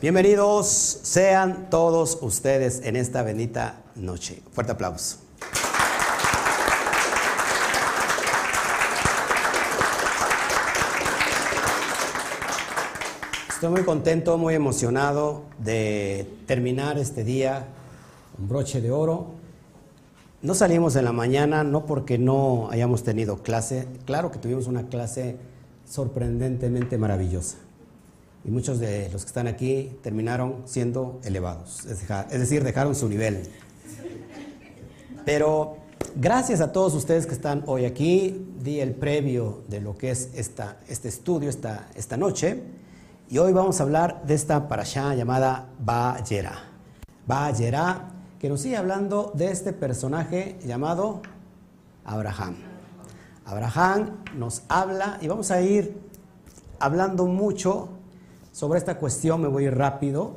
Bienvenidos sean todos ustedes en esta bendita noche. Fuerte aplauso. Estoy muy contento, muy emocionado de terminar este día con broche de oro. No salimos en la mañana, no porque no hayamos tenido clase, claro que tuvimos una clase sorprendentemente maravillosa. Y muchos de los que están aquí terminaron siendo elevados, es decir, dejaron su nivel. Pero gracias a todos ustedes que están hoy aquí, di el previo de lo que es esta, este estudio esta, esta noche. Y hoy vamos a hablar de esta parashá llamada Ba'yera. Ba'yera, que nos sigue hablando de este personaje llamado Abraham. Abraham nos habla y vamos a ir hablando mucho sobre esta cuestión, me voy rápido.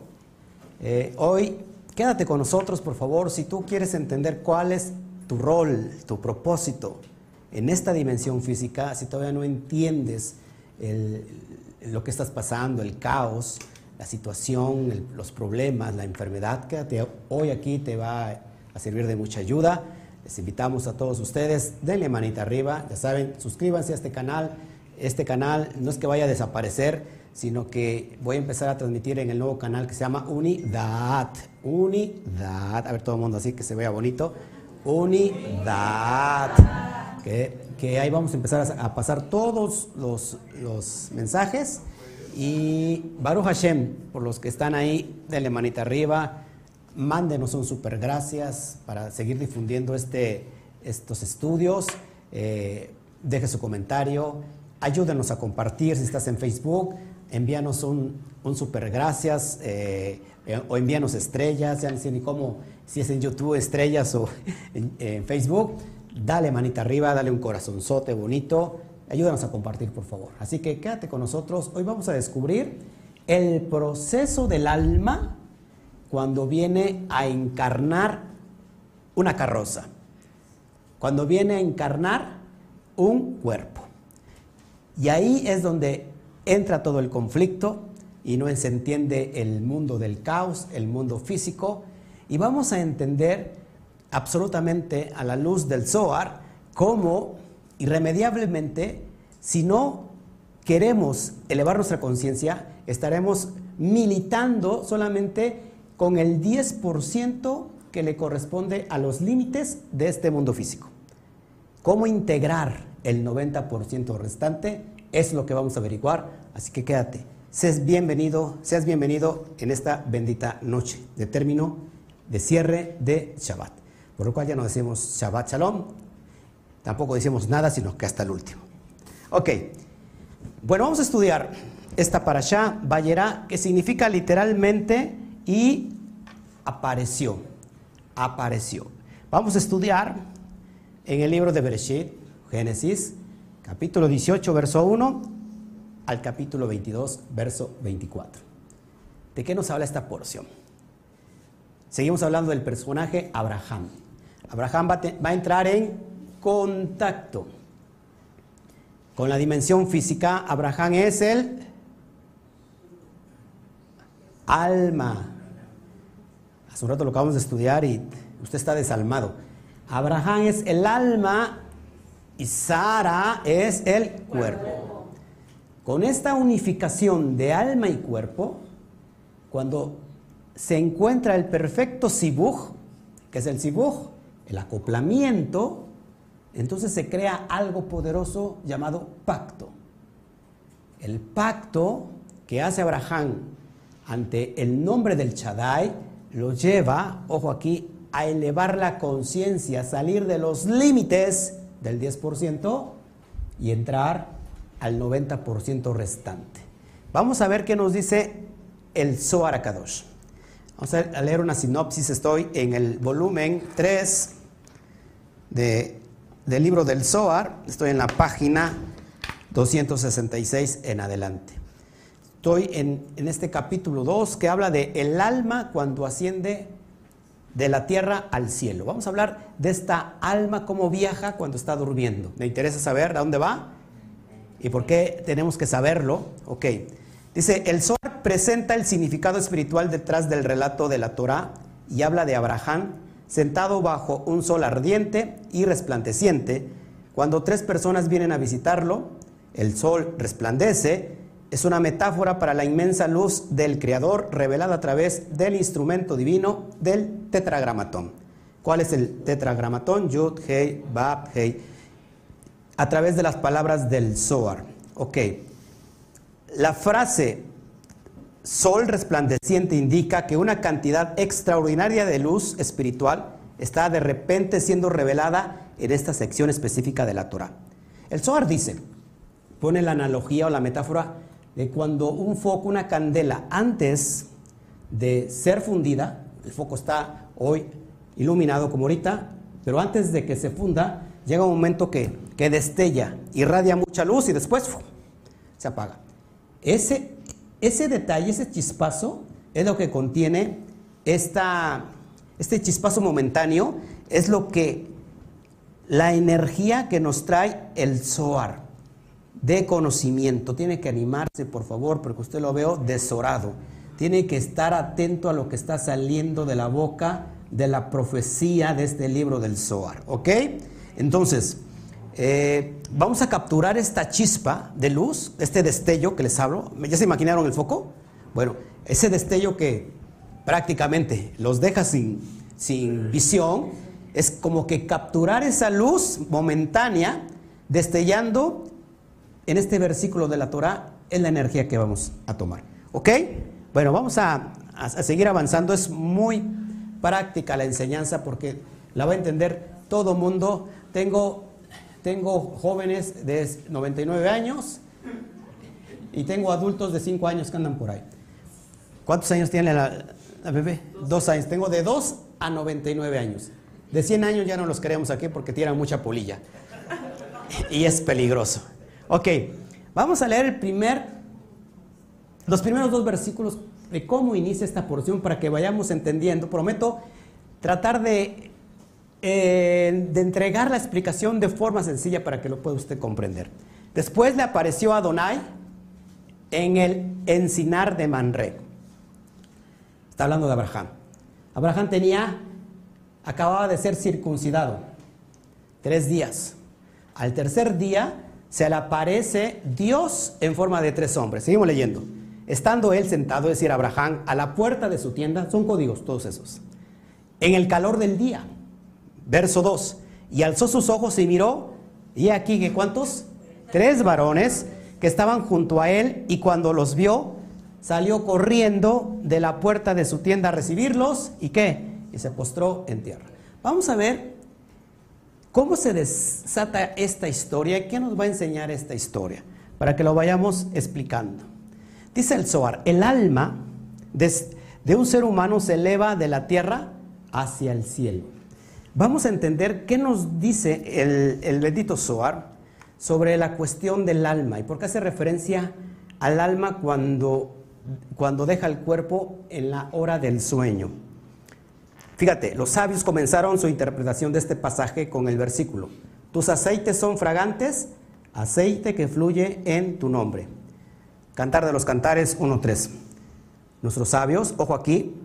Eh, hoy, quédate con nosotros, por favor, si tú quieres entender cuál es tu rol, tu propósito en esta dimensión física, si todavía no entiendes lo que estás pasando, el caos, la situación, los problemas, la enfermedad, quédate hoy aquí, te va a servir de mucha ayuda. Les invitamos a todos ustedes, denle manita arriba, ya saben, suscríbanse a este canal. Este canal no es que vaya a desaparecer, sino que voy a empezar a transmitir en el nuevo canal que se llama Unidad. Unidad, a ver todo el mundo así que se vea bonito. Unidad. Que ahí vamos a empezar a, pasar todos los, mensajes. Y Baruch Hashem, por los que están ahí, denle manita arriba, mándenos un super gracias para seguir difundiendo este, estos estudios. Eh, deje su comentario, ayúdenos a compartir si estás en Facebook, envíanos un, super gracias eh, eh, o envíanos estrellas, ya no sé ni cómo, si es en YouTube estrellas o en Facebook dale manita arriba, dale un corazonzote bonito. Ayúdanos a compartir, por favor. Así que quédate con nosotros. Hoy vamos a descubrir el proceso del alma cuando viene a encarnar una carroza, cuando viene a encarnar un cuerpo. Y ahí es donde entra todo el conflicto y no se entiende el mundo del caos, el mundo físico, y vamos a entender absolutamente a la luz del Zohar cómo irremediablemente, si no queremos elevar nuestra conciencia, estaremos militando solamente con el 10% que le corresponde a los límites de este mundo físico. ¿Cómo integrar el 90% restante? Es lo que vamos a averiguar, así que quédate. Seas bienvenido, seas bienvenido en esta bendita noche de término de cierre de Shabbat. Por lo cual ya no decimos Shabbat Shalom, tampoco decimos nada, sino que hasta el último. Ok, bueno, vamos a estudiar esta parashá, Bayerá, que significa literalmente y apareció, apareció. Vamos a estudiar en el libro de Bereshit, Génesis, capítulo 18, verso 1 al capítulo 22, verso 24. ¿De qué nos habla esta porción? Seguimos hablando del personaje Abraham. Abraham va, a entrar en contacto con la dimensión física. Abraham es el alma. Hace un rato lo acabamos de estudiar y usted está desalmado. Abraham es el alma y Sara es el cuerpo. Con esta unificación de alma y cuerpo, cuando se encuentra el perfecto sibuj, que es el sibuj, el acoplamiento, entonces se crea algo poderoso llamado pacto. El pacto que hace Abraham ante el nombre del Chadai lo lleva, ojo aquí, a elevar la conciencia, salir de los límites del 10% y entrar al 90% restante. Vamos a ver qué nos dice el Zohar Akadosh. Vamos a leer una sinopsis, estoy en el volumen 3 del libro del Zohar, estoy en la página 266 en adelante. Estoy en, este capítulo 2 que habla de el alma cuando asciende de la tierra al cielo. Vamos a hablar de esta alma, cómo viaja cuando está durmiendo. ¿Me interesa saber a dónde va? ¿Y por qué tenemos que saberlo? Ok. Dice, el Zohar presenta el significado espiritual detrás del relato de la Torah y habla de Abraham sentado bajo un sol ardiente y resplandeciente. Cuando tres personas vienen a visitarlo, el sol resplandece. Es una metáfora para la inmensa luz del Creador revelada a través del instrumento divino del tetragramatón. ¿Cuál es el tetragramatón? Yud, Hei, Bab, Hei. A través de las palabras del Zohar. Ok. La frase sol resplandeciente indica que una cantidad extraordinaria de luz espiritual está de repente siendo revelada en esta sección específica de la Torah. El Zohar dice, pone la analogía o la metáfora de cuando un foco, una candela, antes de ser fundida, el foco está hoy iluminado como ahorita, pero antes de que se funda, llega un momento que, que destella, irradia mucha luz y después se apaga. Ese, ese detalle, ese chispazo, es lo que contiene esta, este chispazo momentáneo, es lo que, la energía que nos trae el Zohar de conocimiento. Tiene que animarse, por favor, porque usted lo veo desorado. Tiene que estar atento a lo que está saliendo de la boca de la profecía de este libro del Zohar. ¿Ok? Entonces, eh, vamos a capturar esta chispa de luz, este destello que les hablo. ¿Ya se imaginaron el foco? Bueno, ese destello que prácticamente los deja sin, sin visión, es como que capturar esa luz momentánea, destellando en este versículo de la Torah, es la energía que vamos a tomar. ¿Ok? Bueno, vamos a, a seguir avanzando. Es muy práctica la enseñanza porque la va a entender todo mundo. Tengo tengo jóvenes de 99 años y tengo adultos de 5 años que andan por ahí. ¿Cuántos años tiene la, bebé? Dos años. Tengo de 2 a 99 años. De 100 años ya no los queremos aquí porque tiran mucha polilla. Y es peligroso. Ok, vamos a leer los primeros dos versículos de cómo inicia esta porción para que vayamos entendiendo. Prometo tratar de eh, de entregar la explicación de forma sencilla para que lo pueda usted comprender. Después le apareció a Adonai en el encinar de Manre. Está hablando de Abraham. Abraham tenía, acababa de ser circuncidado, tres días. Al tercer día se le aparece Dios en forma de tres hombres. Seguimos leyendo. Estando él sentado, es decir, Abraham, a la puerta de su tienda, son códigos todos esos, en el calor del día. Verso 2. Y alzó sus ojos y miró, y aquí que cuántos? Tres varones que estaban junto a él, y cuando los vio, salió corriendo de la puerta de su tienda a recibirlos, ¿y qué? Y se postró en tierra. Vamos a ver cómo se desata esta historia y qué nos va a enseñar esta historia, para que lo vayamos explicando. Dice el Zohar, el alma de, un ser humano se eleva de la tierra hacia el cielo vamos a entender qué nos dice el, el bendito Zohar sobre la cuestión del alma y por qué hace referencia al alma cuando, cuando deja el cuerpo en la hora del sueño. Fíjate, los sabios comenzaron su interpretación de este pasaje con el versículo. Tus aceites son fragantes, aceite que fluye en tu nombre. Cantar de los Cantares 1.3. Nuestros sabios, ojo aquí,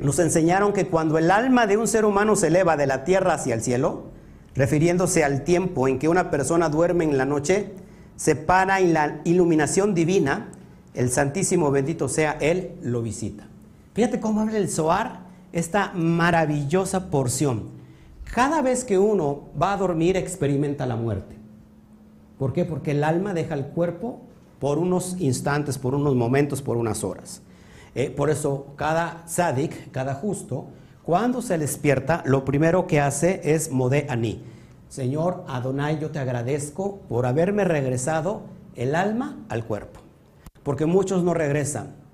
nos enseñaron que cuando el alma de un ser humano se eleva de la tierra hacia el cielo, refiriéndose al tiempo en que una persona duerme en la noche, se para en la iluminación divina, el Santísimo bendito sea Él, lo visita. Fíjate cómo habla el Zohar esta maravillosa porción. Cada vez que uno va a dormir experimenta la muerte. ¿Por qué? Porque el alma deja el cuerpo por unos instantes, por unos momentos, por unas horas. Eh, por eso cada sadik, cada justo, cuando se despierta, lo primero que hace es modé ani. Señor Adonai, yo te agradezco por haberme regresado el alma al cuerpo. Porque muchos no regresan.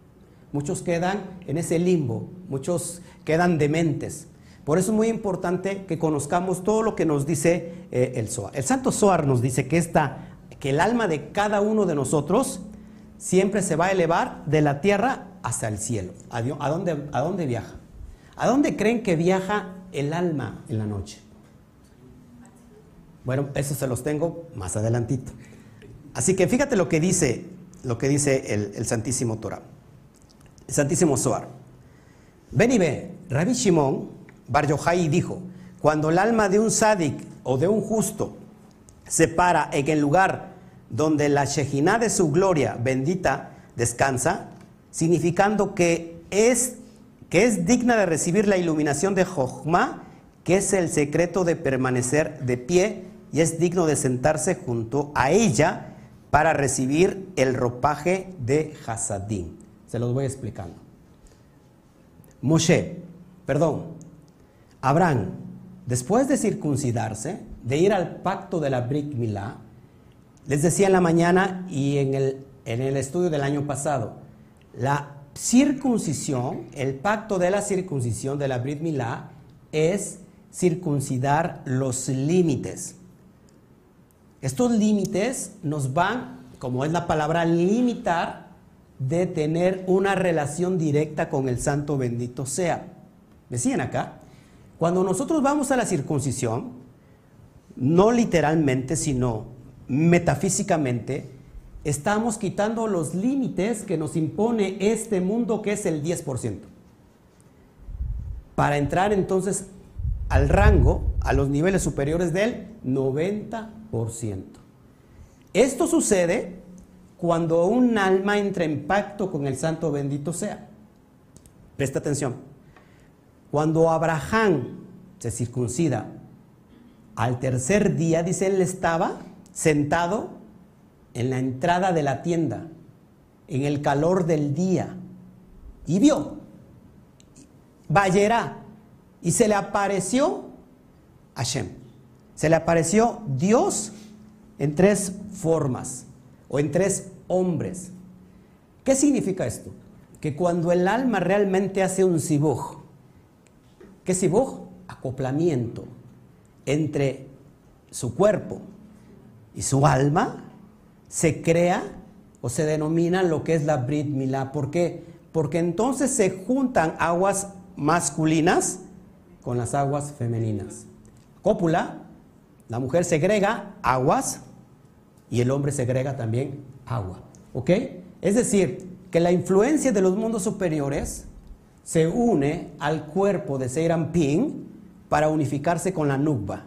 Muchos quedan en ese limbo. Muchos quedan dementes. Por eso es muy importante que conozcamos todo lo que nos dice eh, el Zohar. El Santo Zohar nos dice que, esta, que el alma de cada uno de nosotros siempre se va a elevar de la tierra hasta el cielo. ¿A dónde, ¿A dónde viaja? ¿A dónde creen que viaja el alma en la noche? Bueno, eso se los tengo más adelantito. Así que fíjate lo que dice lo que dice el, Santísimo Torah, el Santísimo Zohar. Ven y ve, Rabbi Shimon Bar Yochai dijo, cuando el alma de un sádic o de un justo se para en el lugar donde la Shejinah de su gloria bendita descansa, significando que es, que es digna de recibir la iluminación de Jochma, que es el secreto de permanecer de pie y es digno de sentarse junto a ella para recibir el ropaje de Hasadim. Se los voy explicando. Moshe, perdón, Abraham, después de circuncidarse, de ir al pacto de la Brit Milá, les decía en la mañana y en el, en el estudio del año pasado, la circuncisión, el pacto de la circuncisión de la Brit Milá es circuncidar los límites. Estos límites nos van, como es la palabra limitar, de tener una relación directa con el santo bendito sea. ¿Me siguen acá? Cuando nosotros vamos a la circuncisión, no literalmente, sino metafísicamente, estamos quitando los límites que nos impone este mundo que es el 10%. Para entrar entonces al rango, a los niveles superiores del 90%. Esto sucede cuando un alma entra en pacto con el santo bendito sea. Presta atención. Cuando Abraham se circuncida, al tercer día, dice, él estaba sentado en la entrada de la tienda, en el calor del día, y vio, Vallera, y se le apareció a Shem. Se le apareció Dios en tres formas o en tres hombres. ¿Qué significa esto? Que cuando el alma realmente hace un sibuj, ¿qué sibuj? Acoplamiento entre su cuerpo y su alma, se crea o se denomina lo que es la Brit. ¿Por qué? Porque entonces se juntan aguas masculinas con las aguas femeninas. Cópula, la mujer segrega aguas y el hombre segrega también agua. ¿Ok? Es decir, que la influencia de los mundos superiores se une al cuerpo de Seiran Ping para unificarse con la Nukba.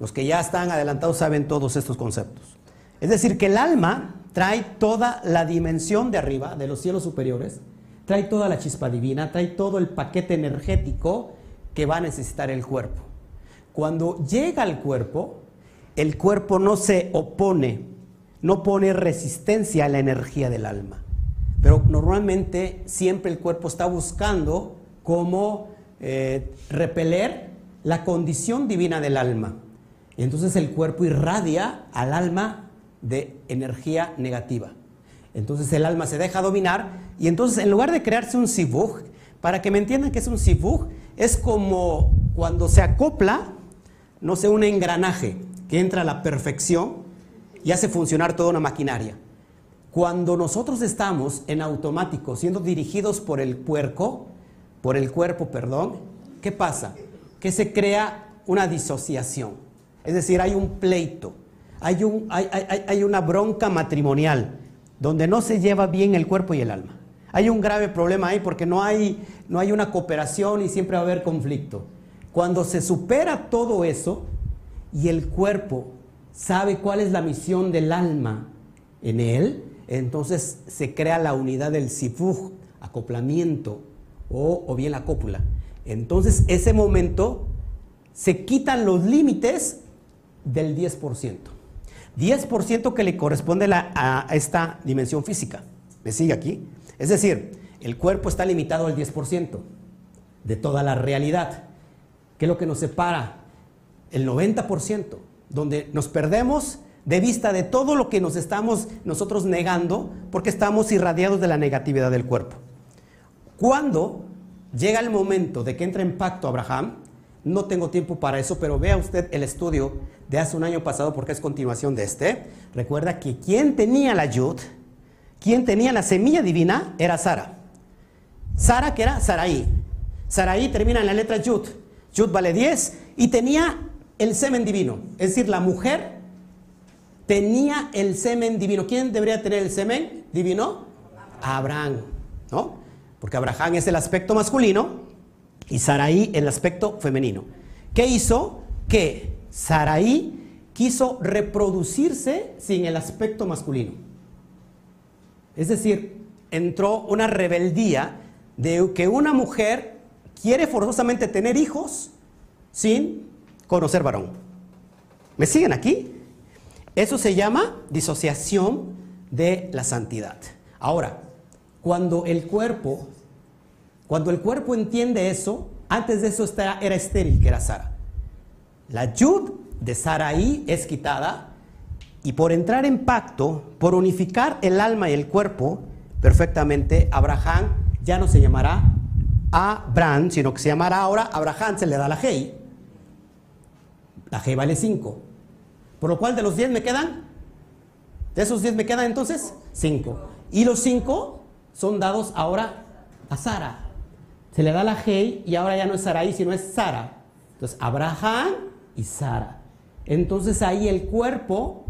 Los que ya están adelantados saben todos estos conceptos. Es decir, que el alma trae toda la dimensión de arriba, de los cielos superiores, trae toda la chispa divina, trae todo el paquete energético que va a necesitar el cuerpo. Cuando llega al cuerpo, el cuerpo no se opone, no pone resistencia a la energía del alma. Pero normalmente siempre el cuerpo está buscando cómo eh, repeler la condición divina del alma. Entonces el cuerpo irradia al alma de energía negativa. Entonces el alma se deja dominar y entonces en lugar de crearse un sibuj, para que me entiendan que es un sibuj, es como cuando se acopla, no sé, un engranaje que entra a la perfección y hace funcionar toda una maquinaria. Cuando nosotros estamos en automático siendo dirigidos por el puerco, por el cuerpo, perdón, ¿qué pasa? Que se crea una disociación. Es decir, hay un pleito, hay, un, hay, hay una bronca matrimonial donde no se lleva bien el cuerpo y el alma. Hay un grave problema ahí porque no hay, no hay una cooperación y siempre va a haber conflicto. Cuando se supera todo eso y el cuerpo sabe cuál es la misión del alma en él, entonces se crea la unidad del sifuj, acoplamiento o, o bien la cópula. Entonces ese momento se quitan los límites del 10%. 10% que le corresponde a esta dimensión física. ¿Me sigue aquí? Es decir, el cuerpo está limitado al 10% de toda la realidad. ¿Qué es lo que nos separa? El 90%, donde nos perdemos de vista de todo lo que nos estamos nosotros negando porque estamos irradiados de la negatividad del cuerpo. Cuando llega el momento de que entra en pacto Abraham, no tengo tiempo para eso, pero vea usted el estudio de hace un año pasado porque es continuación de este. Recuerda que quien tenía la yud, quien tenía la semilla divina era Sara. Sara, que era Saraí. Saraí termina en la letra Yud. Yud vale 10 y tenía el semen divino. Es decir, la mujer tenía el semen divino. ¿Quién debería tener el semen divino? Abraham, ¿no? Porque Abraham es el aspecto masculino y Saraí el aspecto femenino. ¿Qué hizo? Que Saraí quiso reproducirse sin el aspecto masculino. Es decir, entró una rebeldía de que una mujer quiere forzosamente tener hijos sin conocer varón. ¿Me siguen aquí? Eso se llama disociación de la santidad. Ahora, cuando el cuerpo, cuando el cuerpo entiende eso, antes de eso era estéril, que era Sara. La yud de Saraí es quitada y por entrar en pacto, por unificar el alma y el cuerpo perfectamente, Abraham ya no se llamará Abraham, sino que se llamará ahora Abraham, se le da la G. La G vale 5. Por lo cual de los 10 me quedan, de esos 10 me quedan entonces 5. Y los 5 son dados ahora a Sara. Se le da la G y ahora ya no es Saraí, sino es Sara. Entonces, Abraham y Sara. Entonces ahí el cuerpo,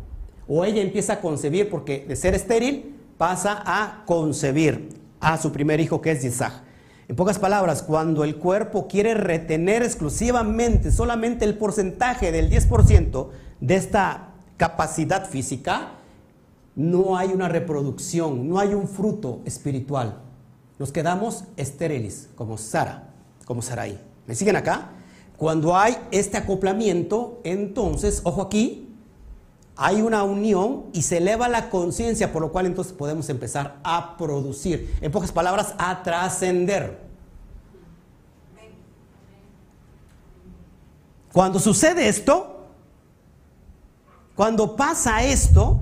o ella empieza a concebir, porque de ser estéril pasa a concebir a su primer hijo que es Isaac. En pocas palabras, cuando el cuerpo quiere retener exclusivamente solamente el porcentaje del 10% de esta capacidad física, no hay una reproducción, no hay un fruto espiritual. Nos quedamos estériles, como Sara, como Sarai. ¿Me siguen acá? Cuando hay este acoplamiento, entonces, ojo aquí, hay una unión y se eleva la conciencia, por lo cual entonces podemos empezar a producir. En pocas palabras, a trascender. Cuando sucede esto, cuando pasa esto,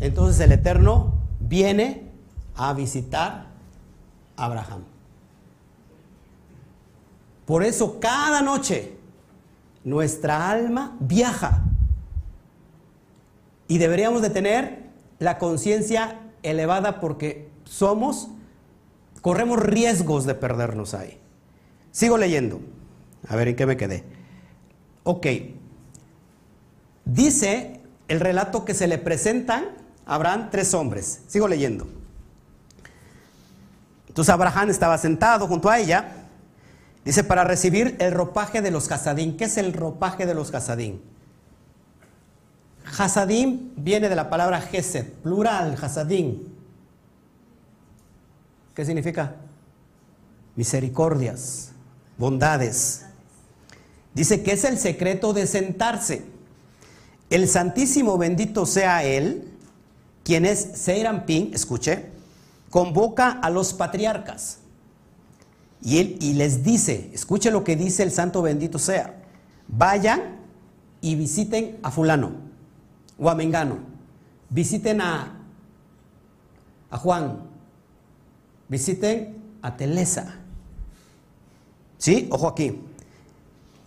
entonces el Eterno viene a visitar a Abraham. Por eso cada noche nuestra alma viaja y deberíamos de tener la conciencia elevada porque somos, corremos riesgos de perdernos ahí. Sigo leyendo. A ver en qué me quedé. Ok. Dice el relato que se le presentan Abraham tres hombres. Sigo leyendo. Entonces Abraham estaba sentado junto a ella. Dice, para recibir el ropaje de los Hasadín. ¿Qué es el ropaje de los Hasadín? Hasadín viene de la palabra Gesed, plural, Hasadín. ¿Qué significa? Misericordias, bondades. Dice que es el secreto de sentarse. El Santísimo bendito sea Él, quien es Seirampín, escuche, convoca a los patriarcas. Y, él, y les dice, escuche lo que dice el Santo bendito sea, vayan y visiten a fulano o a Mengano, visiten a, Juan, visiten a Telesa. ¿Sí? Ojo aquí.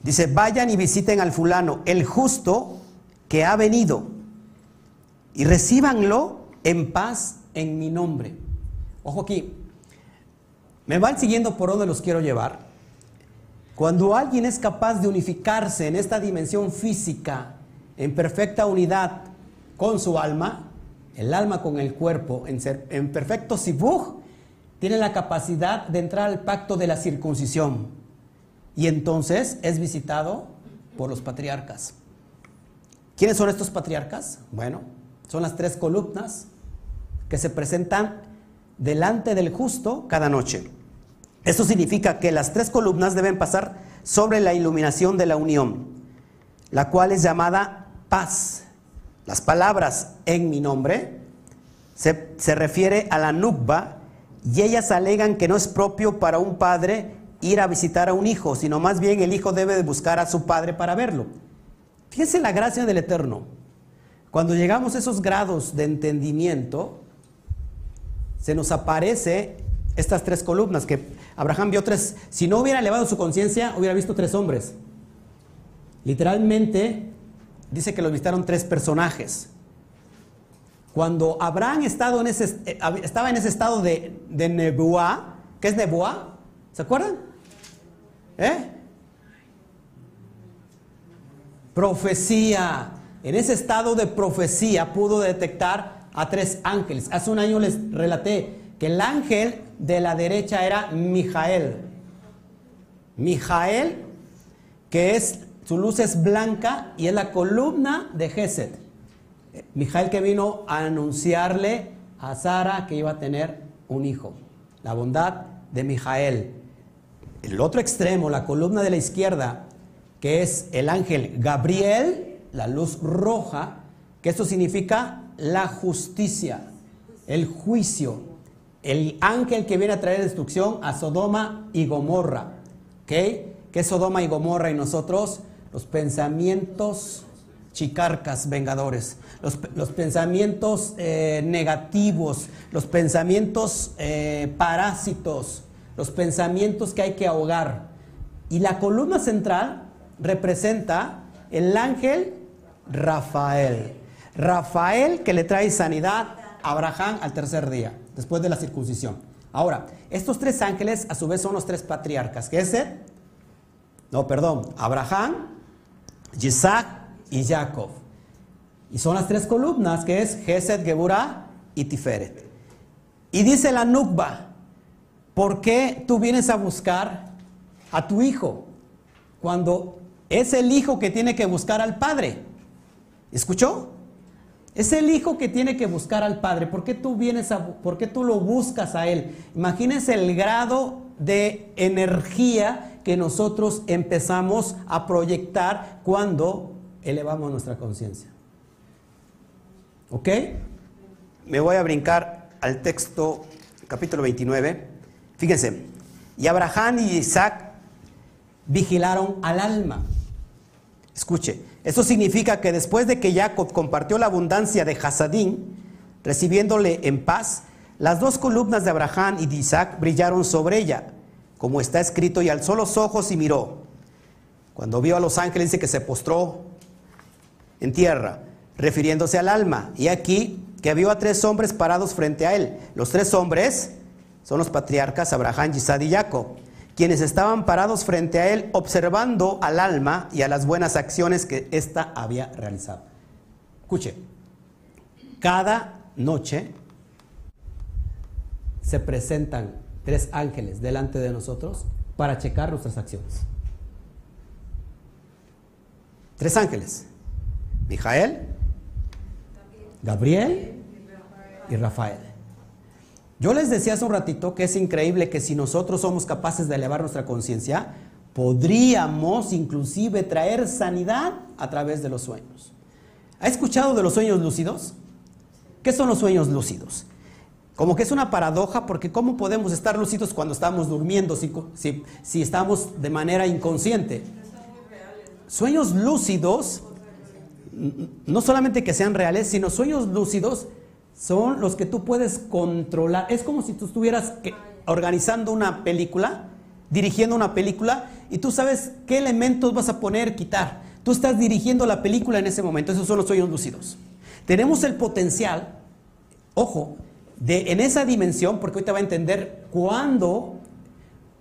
Dice, vayan y visiten al fulano, el justo que ha venido y recíbanlo en paz en mi nombre. Ojo aquí, me van siguiendo por donde los quiero llevar. Cuando alguien es capaz de unificarse en esta dimensión física, en perfecta unidad con su alma, el alma con el cuerpo, en, perfecto sibuj, tiene la capacidad de entrar al pacto de la circuncisión. Y entonces es visitado por los patriarcas. ¿Quiénes son estos patriarcas? Bueno, son las tres columnas que se presentan delante del justo cada noche. Esto significa que las tres columnas deben pasar sobre la iluminación de la unión, la cual es llamada paz. Las palabras en mi nombre se, se refiere a la nukba y ellas alegan que no es propio para un padre ir a visitar a un hijo, sino más bien el hijo debe de buscar a su padre para verlo. Fíjense la gracia del Eterno. Cuando llegamos a esos grados de entendimiento, se nos aparece estas tres columnas que Abraham vio tres. Si no hubiera elevado su conciencia, hubiera visto tres hombres. Literalmente dice que lo visitaron tres personajes. Cuando Abraham estado en ese, eh, estaba en ese estado de, de Nebuá, ¿qué es Nebuá? ¿Se acuerdan? ¿Eh? Profecía. en ese estado de profecía pudo detectar a tres ángeles. Hace un año les relaté que el ángel de la derecha era Mijael. Mijael, que es su luz es blanca y es la columna de Gesed. Mijael que vino a anunciarle a Sara que iba a tener un hijo. La bondad de Mijael. El otro extremo, la columna de la izquierda, que es el ángel Gabriel, la luz roja, que esto significa la justicia, el juicio, el ángel que viene a traer destrucción a Sodoma y Gomorra. ¿Ok? ¿Qué es Sodoma y Gomorra y nosotros? Los pensamientos chicarcas vengadores, los, pensamientos eh, negativos, los pensamientos eh, parásitos, los pensamientos que hay que ahogar. Y la columna central representa el ángel Rafael. Rafael que le trae sanidad a Abraham al tercer día, después de la circuncisión. Ahora, estos tres ángeles a su vez son los tres patriarcas, que es no, perdón, Abraham, Isaac y Jacob. Y son las tres columnas, que es Gesed, Geburah y Tiferet. Y dice la Nukba, ¿por qué tú vienes a buscar a tu hijo cuando es el hijo que tiene que buscar al padre? ¿Escuchó? Es el hijo que tiene que buscar al padre. ¿Por qué tú vienes a, por qué tú lo buscas a él? Imagínense el grado de energía que nosotros empezamos a proyectar cuando elevamos nuestra conciencia. ¿Ok? Me voy a brincar al texto, capítulo 29. Fíjense, y Abraham y Isaac vigilaron al alma. Escuche, esto significa que después de que Jacob compartió la abundancia de Hasadín, recibiéndole en paz, las dos columnas de Abraham y de Isaac brillaron sobre ella, como está escrito, y alzó los ojos y miró. Cuando vio a los ángeles dice que se postró en tierra, refiriéndose al alma. Y aquí que vio a tres hombres parados frente a él. Los tres hombres son los patriarcas Abraham, Isaac y Jacob quienes estaban parados frente a él observando al alma y a las buenas acciones que ésta había realizado. Escuche, cada noche se presentan tres ángeles delante de nosotros para checar nuestras acciones. Tres ángeles. Mijael, Gabriel y Rafael. Yo les decía hace un ratito que es increíble que si nosotros somos capaces de elevar nuestra conciencia, podríamos inclusive traer sanidad a través de los sueños. ¿Ha escuchado de los sueños lúcidos? ¿Qué son los sueños lúcidos? Como que es una paradoja porque ¿cómo podemos estar lúcidos cuando estamos durmiendo si, si estamos de manera inconsciente? Sueños lúcidos, no solamente que sean reales, sino sueños lúcidos son los que tú puedes controlar. Es como si tú estuvieras organizando una película, dirigiendo una película, y tú sabes qué elementos vas a poner, quitar. Tú estás dirigiendo la película en ese momento. Esos son los sueños lúcidos. Tenemos el potencial, ojo, de en esa dimensión, porque te va a entender cuándo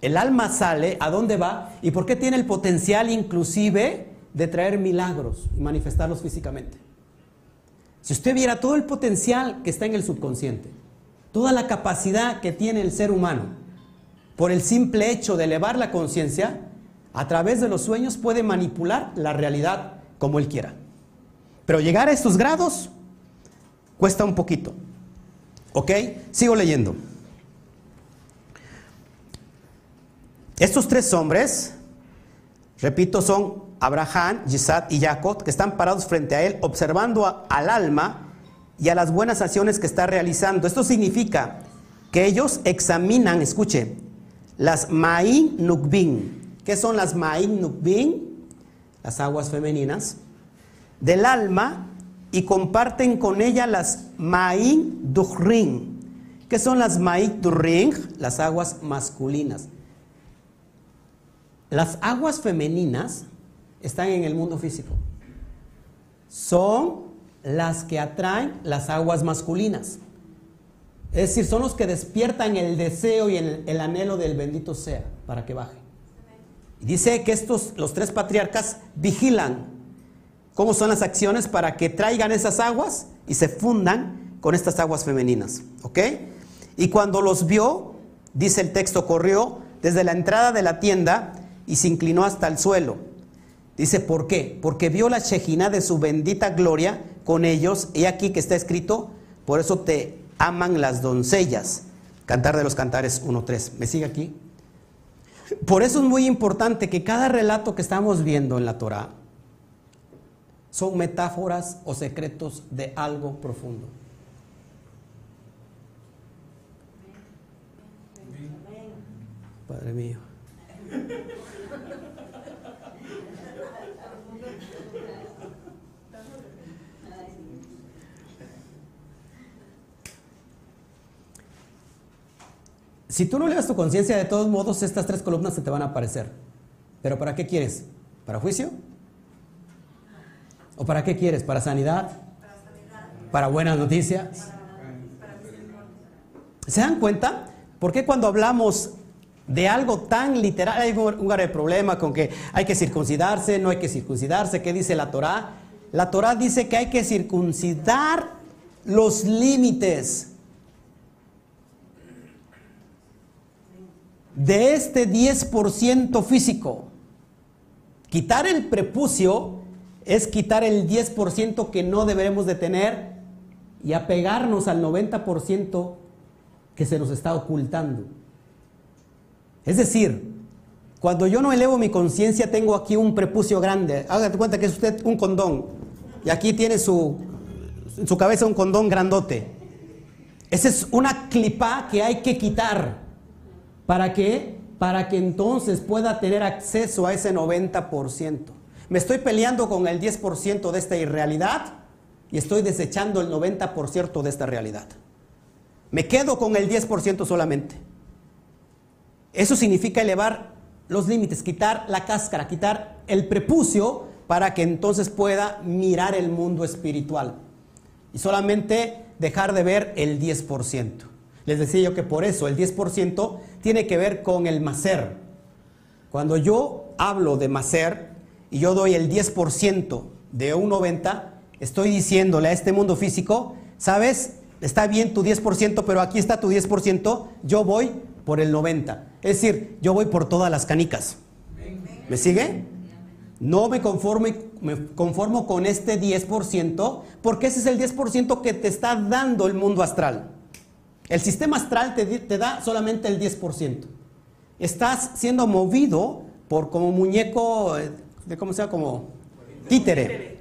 el alma sale, a dónde va y por qué tiene el potencial inclusive de traer milagros y manifestarlos físicamente. Si usted viera todo el potencial que está en el subconsciente, toda la capacidad que tiene el ser humano, por el simple hecho de elevar la conciencia, a través de los sueños puede manipular la realidad como él quiera. Pero llegar a estos grados cuesta un poquito. ¿Ok? Sigo leyendo. Estos tres hombres, repito, son Abraham, Isaac y Jacob, que están parados frente a él, observando al alma y a las buenas acciones que está realizando. Esto significa que ellos examinan, escuche, las Ma'in Nukbin. ¿Qué son las Ma'in Nukbin? Las aguas femeninas del alma y comparten con ella las Ma'in Duhrin. ¿Qué son las Ma'in Duhrin? Las aguas masculinas. Las aguas femeninas están en el mundo físico. Son las que atraen las aguas masculinas. Es decir, son los que despiertan el deseo y el, anhelo del bendito sea para que baje. Y dice que estos, los tres patriarcas, vigilan. Cómo son las acciones para que traigan esas aguas y se fundan con estas aguas femeninas. ¿Ok? Y cuando los vio, dice el texto, corrió desde la entrada de la tienda y se inclinó hasta el suelo. Dice, ¿por qué? Porque vio la Shejina de su bendita gloria con ellos. Y aquí que está escrito, por eso te aman las doncellas. Cantar de los Cantares 1.3. ¿Me sigue aquí? Por eso es muy importante que cada relato que estamos viendo en la Torah son metáforas o secretos de algo profundo. Padre mío. Si tú no le das tu conciencia, de todos modos, estas tres columnas se te van a aparecer. ¿Pero para qué quieres? ¿Para juicio? ¿O para qué quieres? ¿Para sanidad? ¿Para buenas noticias? ¿Se dan cuenta? ¿Por qué cuando hablamos de algo tan literal hay un gran problema con que hay que circuncidarse, no hay que circuncidarse? ¿Qué dice la Torah? La Torah dice que hay que circuncidar los límites de este 10% físico. Quitar el prepucio es quitar el 10% que no deberemos de tener y apegarnos al 90% que se nos está ocultando. Es decir, cuando yo no elevo mi conciencia, tengo aquí un prepucio grande. Hágate cuenta que es usted un condón. Y aquí tiene su, en su cabeza un condón grandote. Esa es una clipa que hay que quitar. ¿Para qué? Para que entonces pueda tener acceso a ese 90%. Me estoy peleando con el 10% de esta irrealidad y estoy desechando el 90% de esta realidad. Me quedo con el 10% solamente. Eso significa elevar los límites, quitar la cáscara, quitar el prepucio para que entonces pueda mirar el mundo espiritual y solamente dejar de ver el 10%. Les decía yo que por eso el 10% tiene que ver con el macer. Cuando yo hablo de macer y yo doy el 10% de un 90, estoy diciéndole a este mundo físico, ¿sabes? Está bien tu 10%, pero aquí está tu 10%, yo voy por el 90. Es decir, yo voy por todas las canicas. ¿Me sigue? No me conformo, con este 10%, porque ese es el 10% que te está dando el mundo astral. El sistema astral te, da solamente el 10%. Estás siendo movido por como muñeco, eh, de cómo sea, como títere.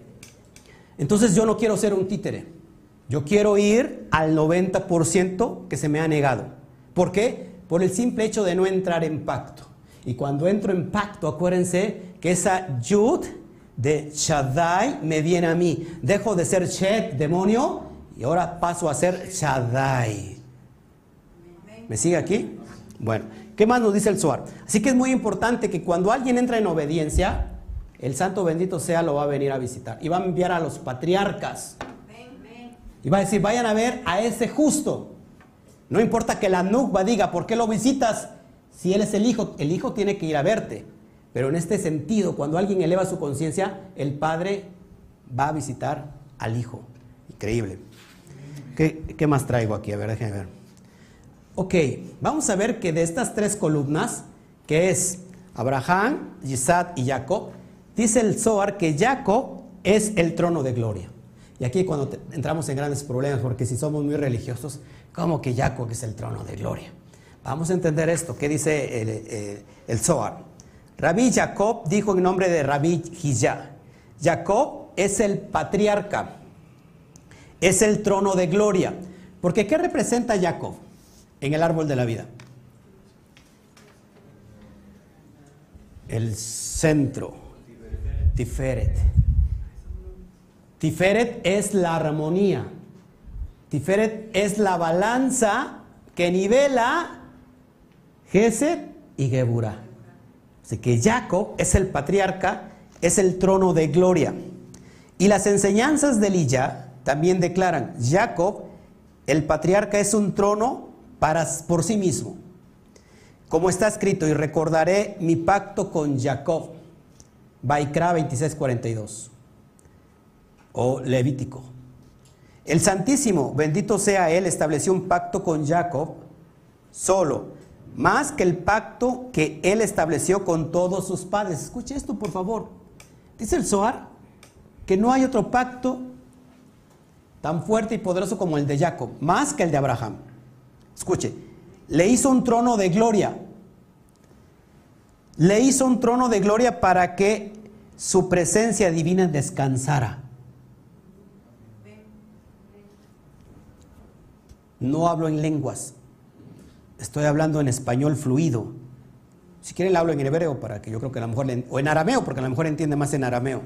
Entonces yo no quiero ser un títere. Yo quiero ir al 90% que se me ha negado. ¿Por qué? Por el simple hecho de no entrar en pacto. Y cuando entro en pacto, acuérdense que esa yud de Shaddai me viene a mí. Dejo de ser Shed, demonio, y ahora paso a ser Shaddai. ¿Me sigue aquí? Bueno, ¿qué más nos dice el Zohar? Así que es muy importante que cuando alguien entra en obediencia, el santo bendito sea lo va a venir a visitar y va a enviar a los patriarcas. Y va a decir, vayan a ver a ese justo. No importa que la nukba diga, ¿por qué lo visitas? Si él es el hijo, el hijo tiene que ir a verte. Pero en este sentido, cuando alguien eleva su conciencia, el padre va a visitar al hijo. Increíble. ¿Qué, ¿Qué, más traigo aquí? A ver, déjenme ver. Ok, vamos a ver que de estas tres columnas, que es Abraham, Isaac y Jacob, dice el Zohar que Jacob es el trono de gloria. Y aquí cuando entramos en grandes problemas, porque si somos muy religiosos, ¿cómo que Jacob es el trono de gloria? Vamos a entender esto, ¿qué dice el, Zohar? Rabí Jacob dijo en nombre de Rabí Hijá, Jacob es el patriarca, es el trono de gloria. Porque ¿qué representa Jacob? en el árbol de la vida? El centro. Tiferet. Tiferet es la armonía. Tiferet es la balanza que nivela Gesed y Geburah. Así que Jacob es el patriarca, es el trono de gloria. Y las enseñanzas de Lilla también declaran, Jacob, el patriarca es un trono para, por sí mismo. Como está escrito, y recordaré mi pacto con Jacob. Baikra 26:42. o Levítico. El Santísimo, bendito sea Él, estableció un pacto con Jacob solo, más que el pacto que Él estableció con todos sus padres. Escuche esto, por favor. Dice el Zohar que no hay otro pacto tan fuerte y poderoso como el de Jacob, más que el de Abraham. Escuche, le hizo un trono de gloria. Le hizo un trono de gloria para que su presencia divina descansara. No hablo en lenguas, estoy hablando en español fluido. Si quieren, le hablo en hebreo para que yo creo que a lo mejor, o en arameo, porque a lo mejor entiende más en arameo.